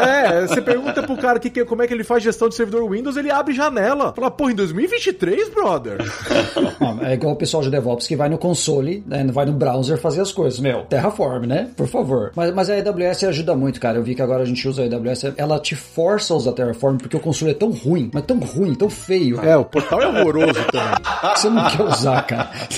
É, você pergunta pro cara que, que- como é que ele faz gestão de servidor Windows, ele abre janela. Fala, porra, em 2023, brother? É igual o pessoal de DevOps que vai no console, né, vai no browser fazer as coisas. Meu, Terraform, né? Por favor. Mas, mas a AWS ajuda muito, cara. Eu vi que agora a gente usa a AWS, ela te força a usar Terraform porque o console é tão ruim, mas tão ruim, tão feio. É, o portal é horroroso também. Você não quer usar, cara.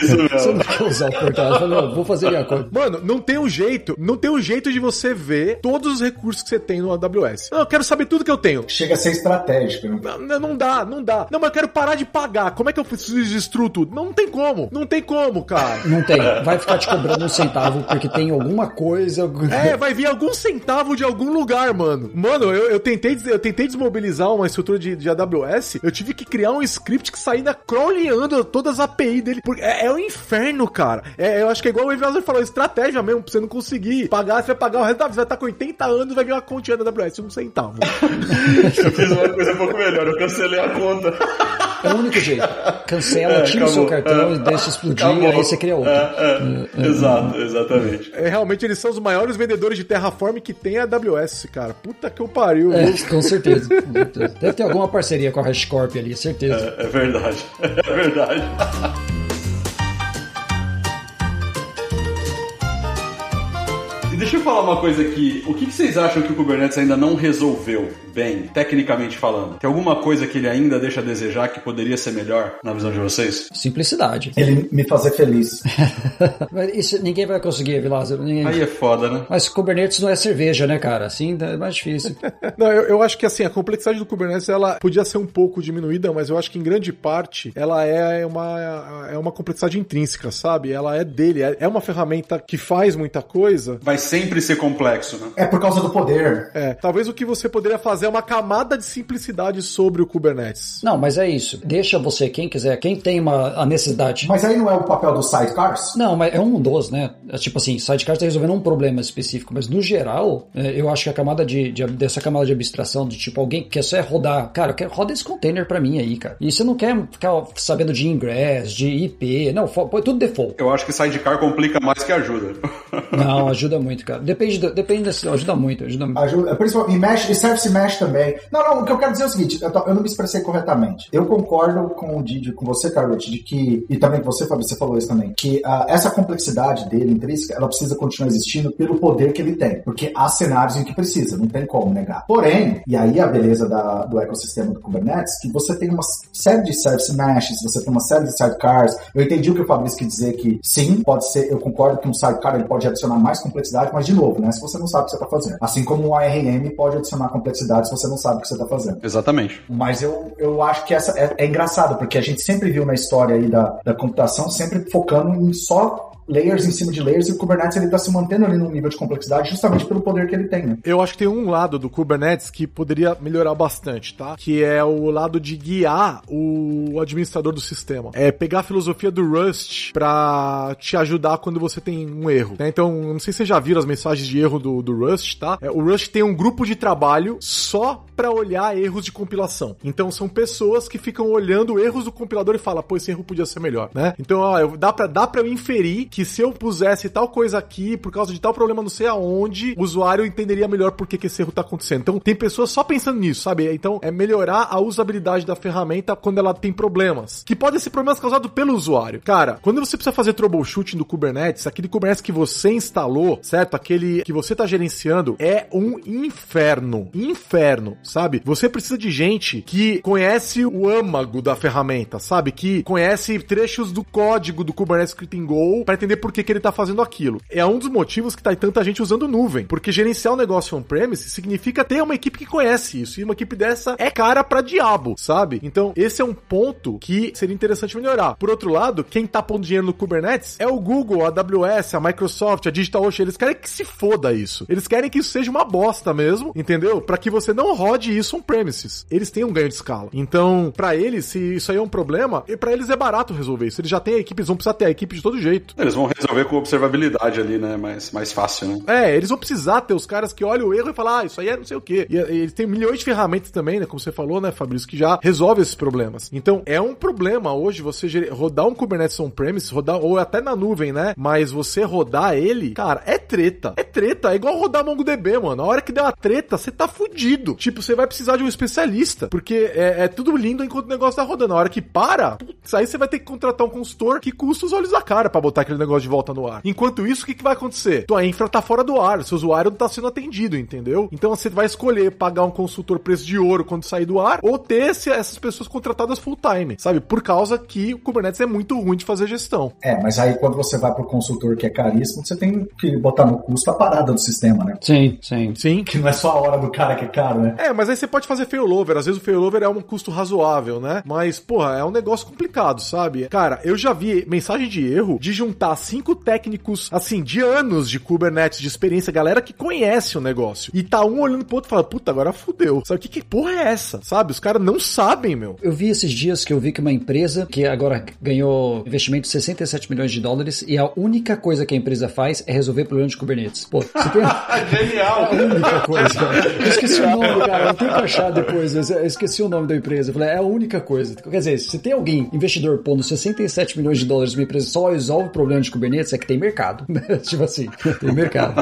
Você, você não quer usar o portal. Você fala, não, vou fazer minha coisa. Mano, não tem um jeito, não tem um jeito de você ver todos os recursos que você tem no AWS. Não, eu quero saber tudo que eu tenho. Chega a ser estratégico. né? Não, não dá, não dá. Não, mas eu quero parar de pagar. Como é que eu preciso destruir tudo? Não, não tem como. Não tem como, cara. Não tem. Vai ficar te cobrando um centavo porque tem alguma coisa. É, vai vir algum centavo de algum lugar, mano. Mano, eu, eu tentei, eu tentei desmobilizar uma estrutura de, de AWS, eu tive que criar um script que saía crawleando todas as API dele. Porque é, é o inferno, cara. É, eu acho que é igual o Evilazer falou, estratégia mesmo, pra você não conseguir pagar, você vai pagar o resto da vida. Você vai estar com 80 anos, vai vir uma continha da AWS, um centavo. Eu fiz uma coisa um pouco melhor, eu cancelei a conta. É o único jeito. Cancela, É, tira o seu cartão É, e deixa explodir, acabou. aí você cria outro. É, é, Exato, exatamente. É, realmente, eles são os maiores vendedores de Terraform que tem a AWS, cara. Puta que eu pariu. É, com certeza. Deve ter alguma parceria com a HashCorp ali, certeza. É, é verdade. É verdade. Deixa eu falar uma coisa aqui. O que, que vocês acham que o Kubernetes ainda não resolveu bem, tecnicamente falando? Tem alguma coisa que ele ainda deixa a desejar que poderia ser melhor, na visão de vocês? Simplicidade. Ele me fazer feliz. Mas isso ninguém vai conseguir, Vilazo. Ninguém... Aí é foda, né? Mas Kubernetes não é cerveja, né, cara? Assim é mais difícil. Não, eu, eu acho que assim, a complexidade do Kubernetes ela podia ser um pouco diminuída, mas eu acho que em grande parte ela é uma, é uma complexidade intrínseca, sabe? Ela é dele, é, é uma ferramenta que faz muita coisa. Vai sempre ser complexo, né? É por causa do poder. É, talvez o que você poderia fazer é uma camada de simplicidade sobre o Kubernetes. Não, mas é isso. Deixa você, quem quiser, quem tem uma, a necessidade. Mas aí não é o papel dos sidecars? Não, mas é um dos, né? É tipo assim, Sidecar está resolvendo um problema específico, mas no geral, é, eu acho que a camada de, de- dessa camada de abstração, de tipo, alguém que quer só rodar, cara, eu quero, roda esse container pra mim aí, cara. E você não quer ficar sabendo de ingress, de IP, não, fo- põe tudo default. Eu acho que Sidecar complica mais que ajuda. Não, ajuda muito, cara. Depende, do, depende desse, ajuda muito, ajuda muito. Ajuda, principalmente, e mesh, e service mesh também. Não, não, o que eu quero dizer é o seguinte, eu, tô- eu não me expressei corretamente. Eu concordo com o Didi, com você, Carlotte, de que, e também você, Fábio, você falou isso também, que ah, essa complexidade dele, intrínseca, ela precisa continuar existindo pelo poder que ele tem. Porque há cenários em que precisa, não tem como negar. Porém, e aí a beleza da- do ecossistema do Kubernetes, que você tem uma série de service meshes, você tem uma série de sidecars. Eu entendi o que o Fabrício quis dizer que sim, pode ser, eu concordo que um sidecar ele pode adicionar mais complexidade complexidade, mas de novo, né? Se você não sabe o que você está fazendo. Assim como o ARM pode adicionar complexidade se você não sabe o que você está fazendo. Exatamente. Mas eu, eu acho que essa é, é engraçado, porque a gente sempre viu na história aí da, da computação, sempre focando em só layers em cima de layers e o Kubernetes ele está se mantendo ali num nível de complexidade justamente pelo poder que ele tem. Né? Eu acho que tem um lado do Kubernetes que poderia melhorar bastante, tá? Que é o lado de guiar o administrador do sistema. É pegar a filosofia do Rust para te ajudar quando você tem um erro. Né? Então, não sei se vocês já viram as mensagens de erro do, do Rust, tá? É, o Rust tem um grupo de trabalho só para olhar erros de compilação. Então, são pessoas que ficam olhando erros do compilador e falam, pô, esse erro podia ser melhor, né? Então, ó, dá para dá eu inferir que que se eu pusesse tal coisa aqui, por causa de tal problema não sei aonde, o usuário entenderia melhor por que, que esse erro tá acontecendo. Então, tem pessoas só pensando nisso, sabe? Então, é melhorar a usabilidade da ferramenta quando ela tem problemas. Que podem ser problemas causados pelo usuário. Cara, quando você precisa fazer troubleshooting do Kubernetes, aquele Kubernetes que você instalou, certo? Aquele que você tá gerenciando, é um inferno. Inferno, sabe? Você precisa de gente que conhece o âmago da ferramenta, sabe? Que conhece trechos do código do Kubernetes escrito em Go para entender entender por que, que ele tá fazendo aquilo. É um dos motivos que tá tanta gente usando nuvem. Porque gerenciar um negócio on-premise significa ter uma equipe que conhece isso. E uma equipe dessa é cara pra diabo, sabe? Então, esse é um ponto que seria interessante melhorar. Por outro lado, quem tá pondo dinheiro no Kubernetes é o Google, a AWS, a Microsoft, a DigitalOcean. Eles querem que se foda isso. Eles querem que isso seja uma bosta mesmo, entendeu? Para que você não rode isso on-premises. Eles têm um ganho de escala. Então, para eles, se isso aí é um problema, e para eles é barato resolver isso. Eles já têm a equipe, eles vão precisar ter a equipe de todo jeito. Eles vão resolver com observabilidade ali, né? Mais, mais fácil, né? É, eles vão precisar ter os caras que olham o erro e falam, ah, isso aí é não sei o quê. E, e eles têm milhões de ferramentas também, né? Como você falou, né, Fabrício, que já resolve esses problemas. Então, é um problema hoje você rodar um Kubernetes on-premise, rodar, ou até na nuvem, né? Mas você rodar ele, cara, é treta. É treta. É igual rodar MongoDB, mano. A hora que der uma treta, você tá fudido. Tipo, você vai precisar de um especialista. Porque é, é tudo lindo enquanto o negócio tá rodando. A hora que para, putz, aí você vai ter que contratar um consultor que custa os olhos da cara para botar aquele negócio de volta no ar. Enquanto isso, o que, que vai acontecer? Tua infra tá fora do ar, seu usuário não tá sendo atendido, entendeu? Então você vai escolher pagar um consultor preço de ouro quando sair do ar ou ter esse, essas pessoas contratadas full time, sabe? Por causa que o Kubernetes é muito ruim de fazer gestão. É, mas aí quando você vai pro consultor que é caríssimo, você tem que botar no custo a parada do sistema, né? Sim, sim. Sim. Que não é só a hora do cara que é caro, né? É, mas aí você pode fazer failover. Às vezes o failover é um custo razoável, né? Mas, porra, é um negócio complicado, sabe? Cara, eu já vi mensagem de erro de juntar cinco técnicos assim, de anos de Kubernetes, de experiência, galera que conhece o negócio. E tá um olhando pro outro e fala, puta, agora fudeu. Sabe que, que porra é essa? Sabe? Os caras não sabem, meu. Eu vi esses dias que eu vi que uma empresa que agora ganhou investimento de 67 milhões de dólares e a única coisa que a empresa faz é resolver problemas de Kubernetes. Pô, você tem... Genial! É a única coisa, cara. Eu esqueci o nome, cara. Eu tenho que achar depois. Eu esqueci o nome da empresa. Eu falei, é a única coisa. Quer dizer, se tem alguém, investidor, pondo 67 milhões de dólares numa empresa só resolve o de Kubernetes, é que tem mercado. tipo assim, tem mercado.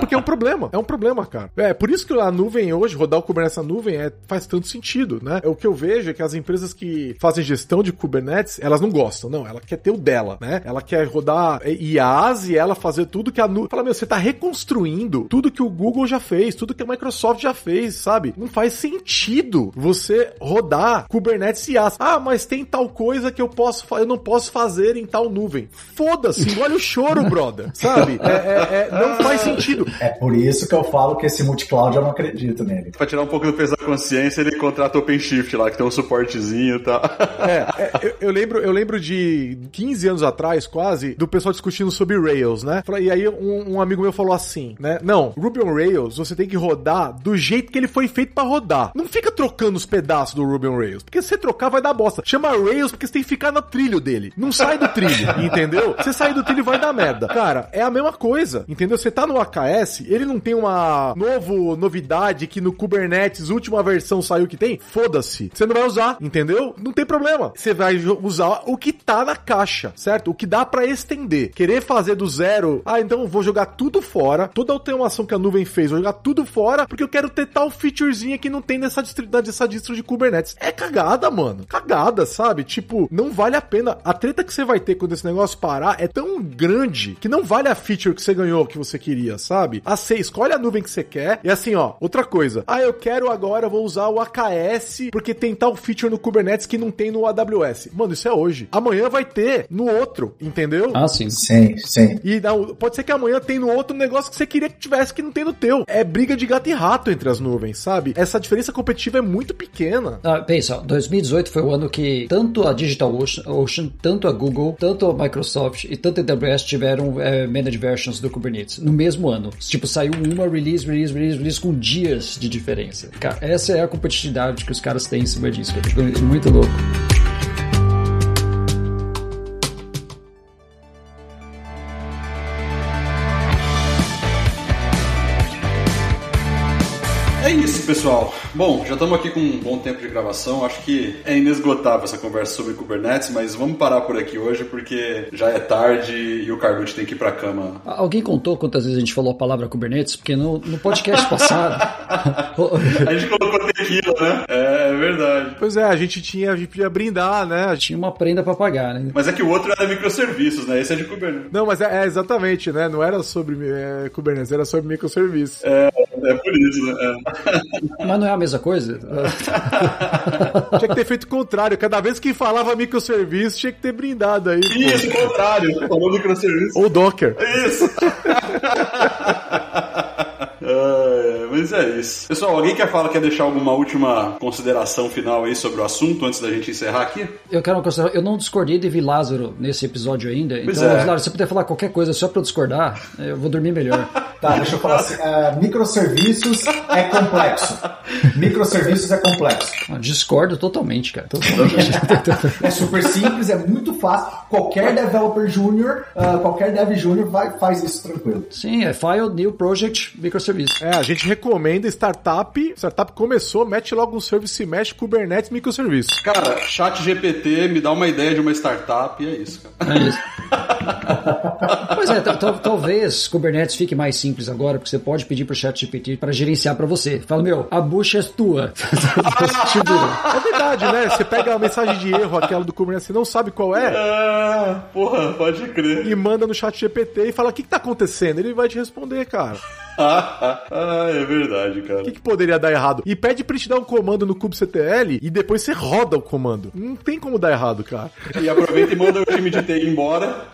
Porque é um problema, é um problema, cara. É, por isso que a nuvem hoje, rodar o Kubernetes na nuvem, é, faz tanto sentido, né? O que eu vejo é que as empresas que fazem gestão de Kubernetes, elas não gostam, não. Ela quer ter o dela, né? Ela quer rodar IaaS e ela fazer tudo que a nuvem. Fala, meu, você tá reconstruindo tudo que o Google já fez, tudo que a Microsoft já fez, sabe? Não faz sentido você rodar Kubernetes IaaS. Ah, mas tem tal coisa que eu posso, eu não posso fazer em tal nuvem. Foda-se, olha o choro, brother sabe? É, é, é, não faz sentido. É por isso que eu falo que esse multicloud eu não acredito nele. Pra tirar um pouco do peso da consciência, ele contrata o OpenShift lá, que tem um suportezinho e tal. É, é, eu, eu, lembro, eu lembro de 15 anos atrás, quase, do pessoal discutindo sobre Rails, né? E aí um, um amigo meu falou assim, né? Não, Ruby on Rails você tem que rodar do jeito que ele foi feito para rodar. Não fica trocando os pedaços do Ruby on Rails, porque se você trocar vai dar bosta. Chama Rails porque você tem que ficar no trilho dele. Não sai do trilho, entendeu? Você sair do trilho vai dar merda. Cara, é a mesma coisa, entendeu? Você tá no AKS, ele não tem uma novo novidade que no Kubernetes, última versão saiu que tem? Foda-se. Você não vai usar, entendeu? Não tem problema. Você vai usar o que tá na caixa, certo? O que dá para estender. Querer fazer do zero, ah, então eu vou jogar tudo fora, toda a automação que a nuvem fez, vou jogar tudo fora, porque eu quero ter tal featurezinha que não tem nessa distro, distro de Kubernetes. É cagada, mano. Cagada, sabe? Tipo, não vale a pena. A treta que você vai ter quando esse negócio parar é tão grande que não vale a feature que você ganhou, que você queria, sabe? A você escolhe a nuvem que você quer e assim, ó, outra coisa. Ah, eu quero agora, vou usar o AKS porque tem tal feature no Kubernetes que não tem no AWS. Mano, isso é hoje. Amanhã vai ter no outro, entendeu? Ah, sim. Sim, sim. E não, pode ser que amanhã tem no outro um negócio que você queria que tivesse que não tem no teu. É briga de gato e rato entre as nuvens, sabe? Essa diferença competitiva é muito pequena. Ah, pensa, 2018 foi o ano que tanto a DigitalOcean, Ocean, tanto a Google, tanto a Microsoft e tanto a AWS tiveram é, managed versions do Kubernetes no mesmo ano. Tipo, saiu uma release, release, release, release com dias de diferença. Cara, essa é a competitividade que os caras têm em cima disso. Cara. É muito louco. Isso, pessoal. Bom, já estamos aqui com um bom tempo de gravação. Acho que é inesgotável essa conversa sobre Kubernetes, mas vamos parar por aqui hoje porque já é tarde e o Carlucci tem que ir pra cama. Alguém contou quantas vezes a gente falou a palavra Kubernetes? Porque no, no podcast passado. a gente colocou tequila, né? É, é, verdade. Pois é, a gente tinha, a gente podia brindar, né? Tinha uma prenda pra pagar, né? Mas é que o outro era microserviços, né? Esse é de Kubernetes. Não, mas é, é exatamente, né? Não era sobre é, Kubernetes, era sobre microserviços. É, é por isso, né? É. Mas não é a mesma coisa? tinha que ter feito o contrário. Cada vez que falava microserviço, tinha que ter brindado aí. Isso, o contrário. Falou microserviço. Ou Docker. Isso. Uh, mas é isso. Pessoal, alguém quer falar, quer deixar alguma última consideração final aí sobre o assunto antes da gente encerrar aqui? Eu quero uma consideração. Eu não discordei de Lázaro nesse episódio ainda. Pois então, é. Lázaro, se você puder falar qualquer coisa só pra eu discordar, eu vou dormir melhor. tá, deixa eu falar assim. Uh, microserviços é complexo. Microserviços é complexo. Eu discordo totalmente, cara. Totalmente. é super simples, é muito fácil. Qualquer developer júnior, uh, qualquer dev júnior faz isso tranquilo. Sim, é file, new project, microservice serviço. É, a gente recomenda startup. Startup começou, mete logo um service mesh, Kubernetes, microserviço. Cara, chat GPT me dá uma ideia de uma startup e é isso, cara. É isso. pois é, talvez Kubernetes fique mais simples agora, porque você pode pedir pro chat GPT para gerenciar para você. Fala, meu, a bucha é tua. é verdade, né? Você pega a mensagem de erro, aquela do Kubernetes, você não sabe qual é. Ah, porra, pode crer. E manda no chat GPT e fala, o que, que tá acontecendo? Ele vai te responder, cara. Ah, é verdade, cara. O que, que, poderia dar errado? E pede pra te dar um comando no kubectl e depois você roda o comando. Não tem como dar errado, cara. E aproveita e manda o time de TI embora.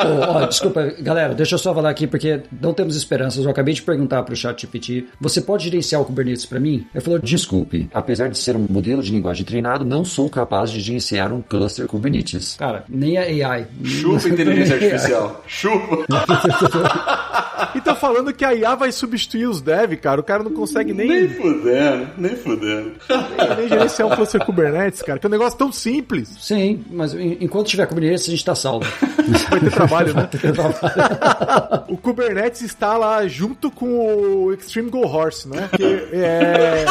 Oh, oh, desculpa, galera, deixa eu só falar aqui porque não temos esperanças. Eu acabei de perguntar pro chat GPT, você pode gerenciar o Kubernetes para mim? Ele falou, desculpe, apesar de ser um modelo de linguagem treinado, não sou capaz de gerenciar um cluster Kubernetes. Cara, nem a AI. Chupa inteligência artificial. Chupa. e tá falando que a IA vai substituir os dev, cara. O cara não consegue nem. Nem fudendo, nem fudendo. Nem, nem gerenciar um cluster Kubernetes, cara, que é um negócio tão simples. Sim, mas enquanto tiver Kubernetes, a gente tá salvo. Vai ter trabalho, né? o Kubernetes está lá junto com o Extreme Go Horse, né? Que é.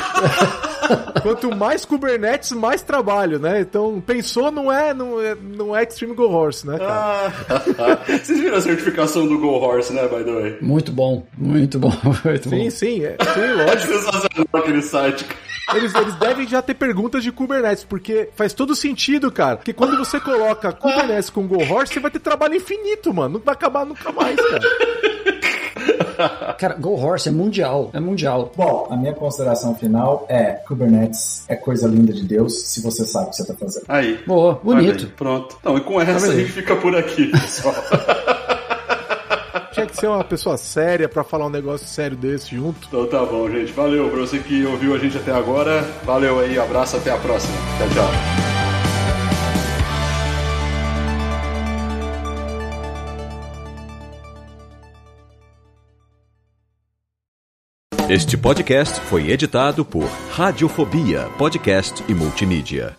Quanto mais Kubernetes, mais trabalho, né? Então, pensou, não é, não é, não é Extreme Go Horse, né, cara? Ah, vocês viram a certificação do Go Horse, né, by the way? Muito bom, muito bom. Muito sim, bom. sim, é, sim, lógico. Sensacional aquele site. Eles, eles devem já ter perguntas de Kubernetes, porque faz todo sentido, cara. Porque quando você coloca Kubernetes com Go Horse, você vai ter trabalho infinito, mano. Não vai acabar nunca mais, cara. Cara, Go Horse é mundial, é mundial. Bom, a minha consideração final é Kubernetes é coisa linda de Deus se você sabe o que você está fazendo. Aí. Boa, bonito. Aí, pronto. Então, e com essa a gente fica por aqui, pessoal. Tinha que ser uma pessoa séria para falar um negócio sério desse junto. Então tá bom, gente. Valeu pra você que ouviu a gente até agora. Valeu aí, abraço, até a próxima. Tchau, tchau. Este podcast foi editado por Radiofobia, podcast e multimídia.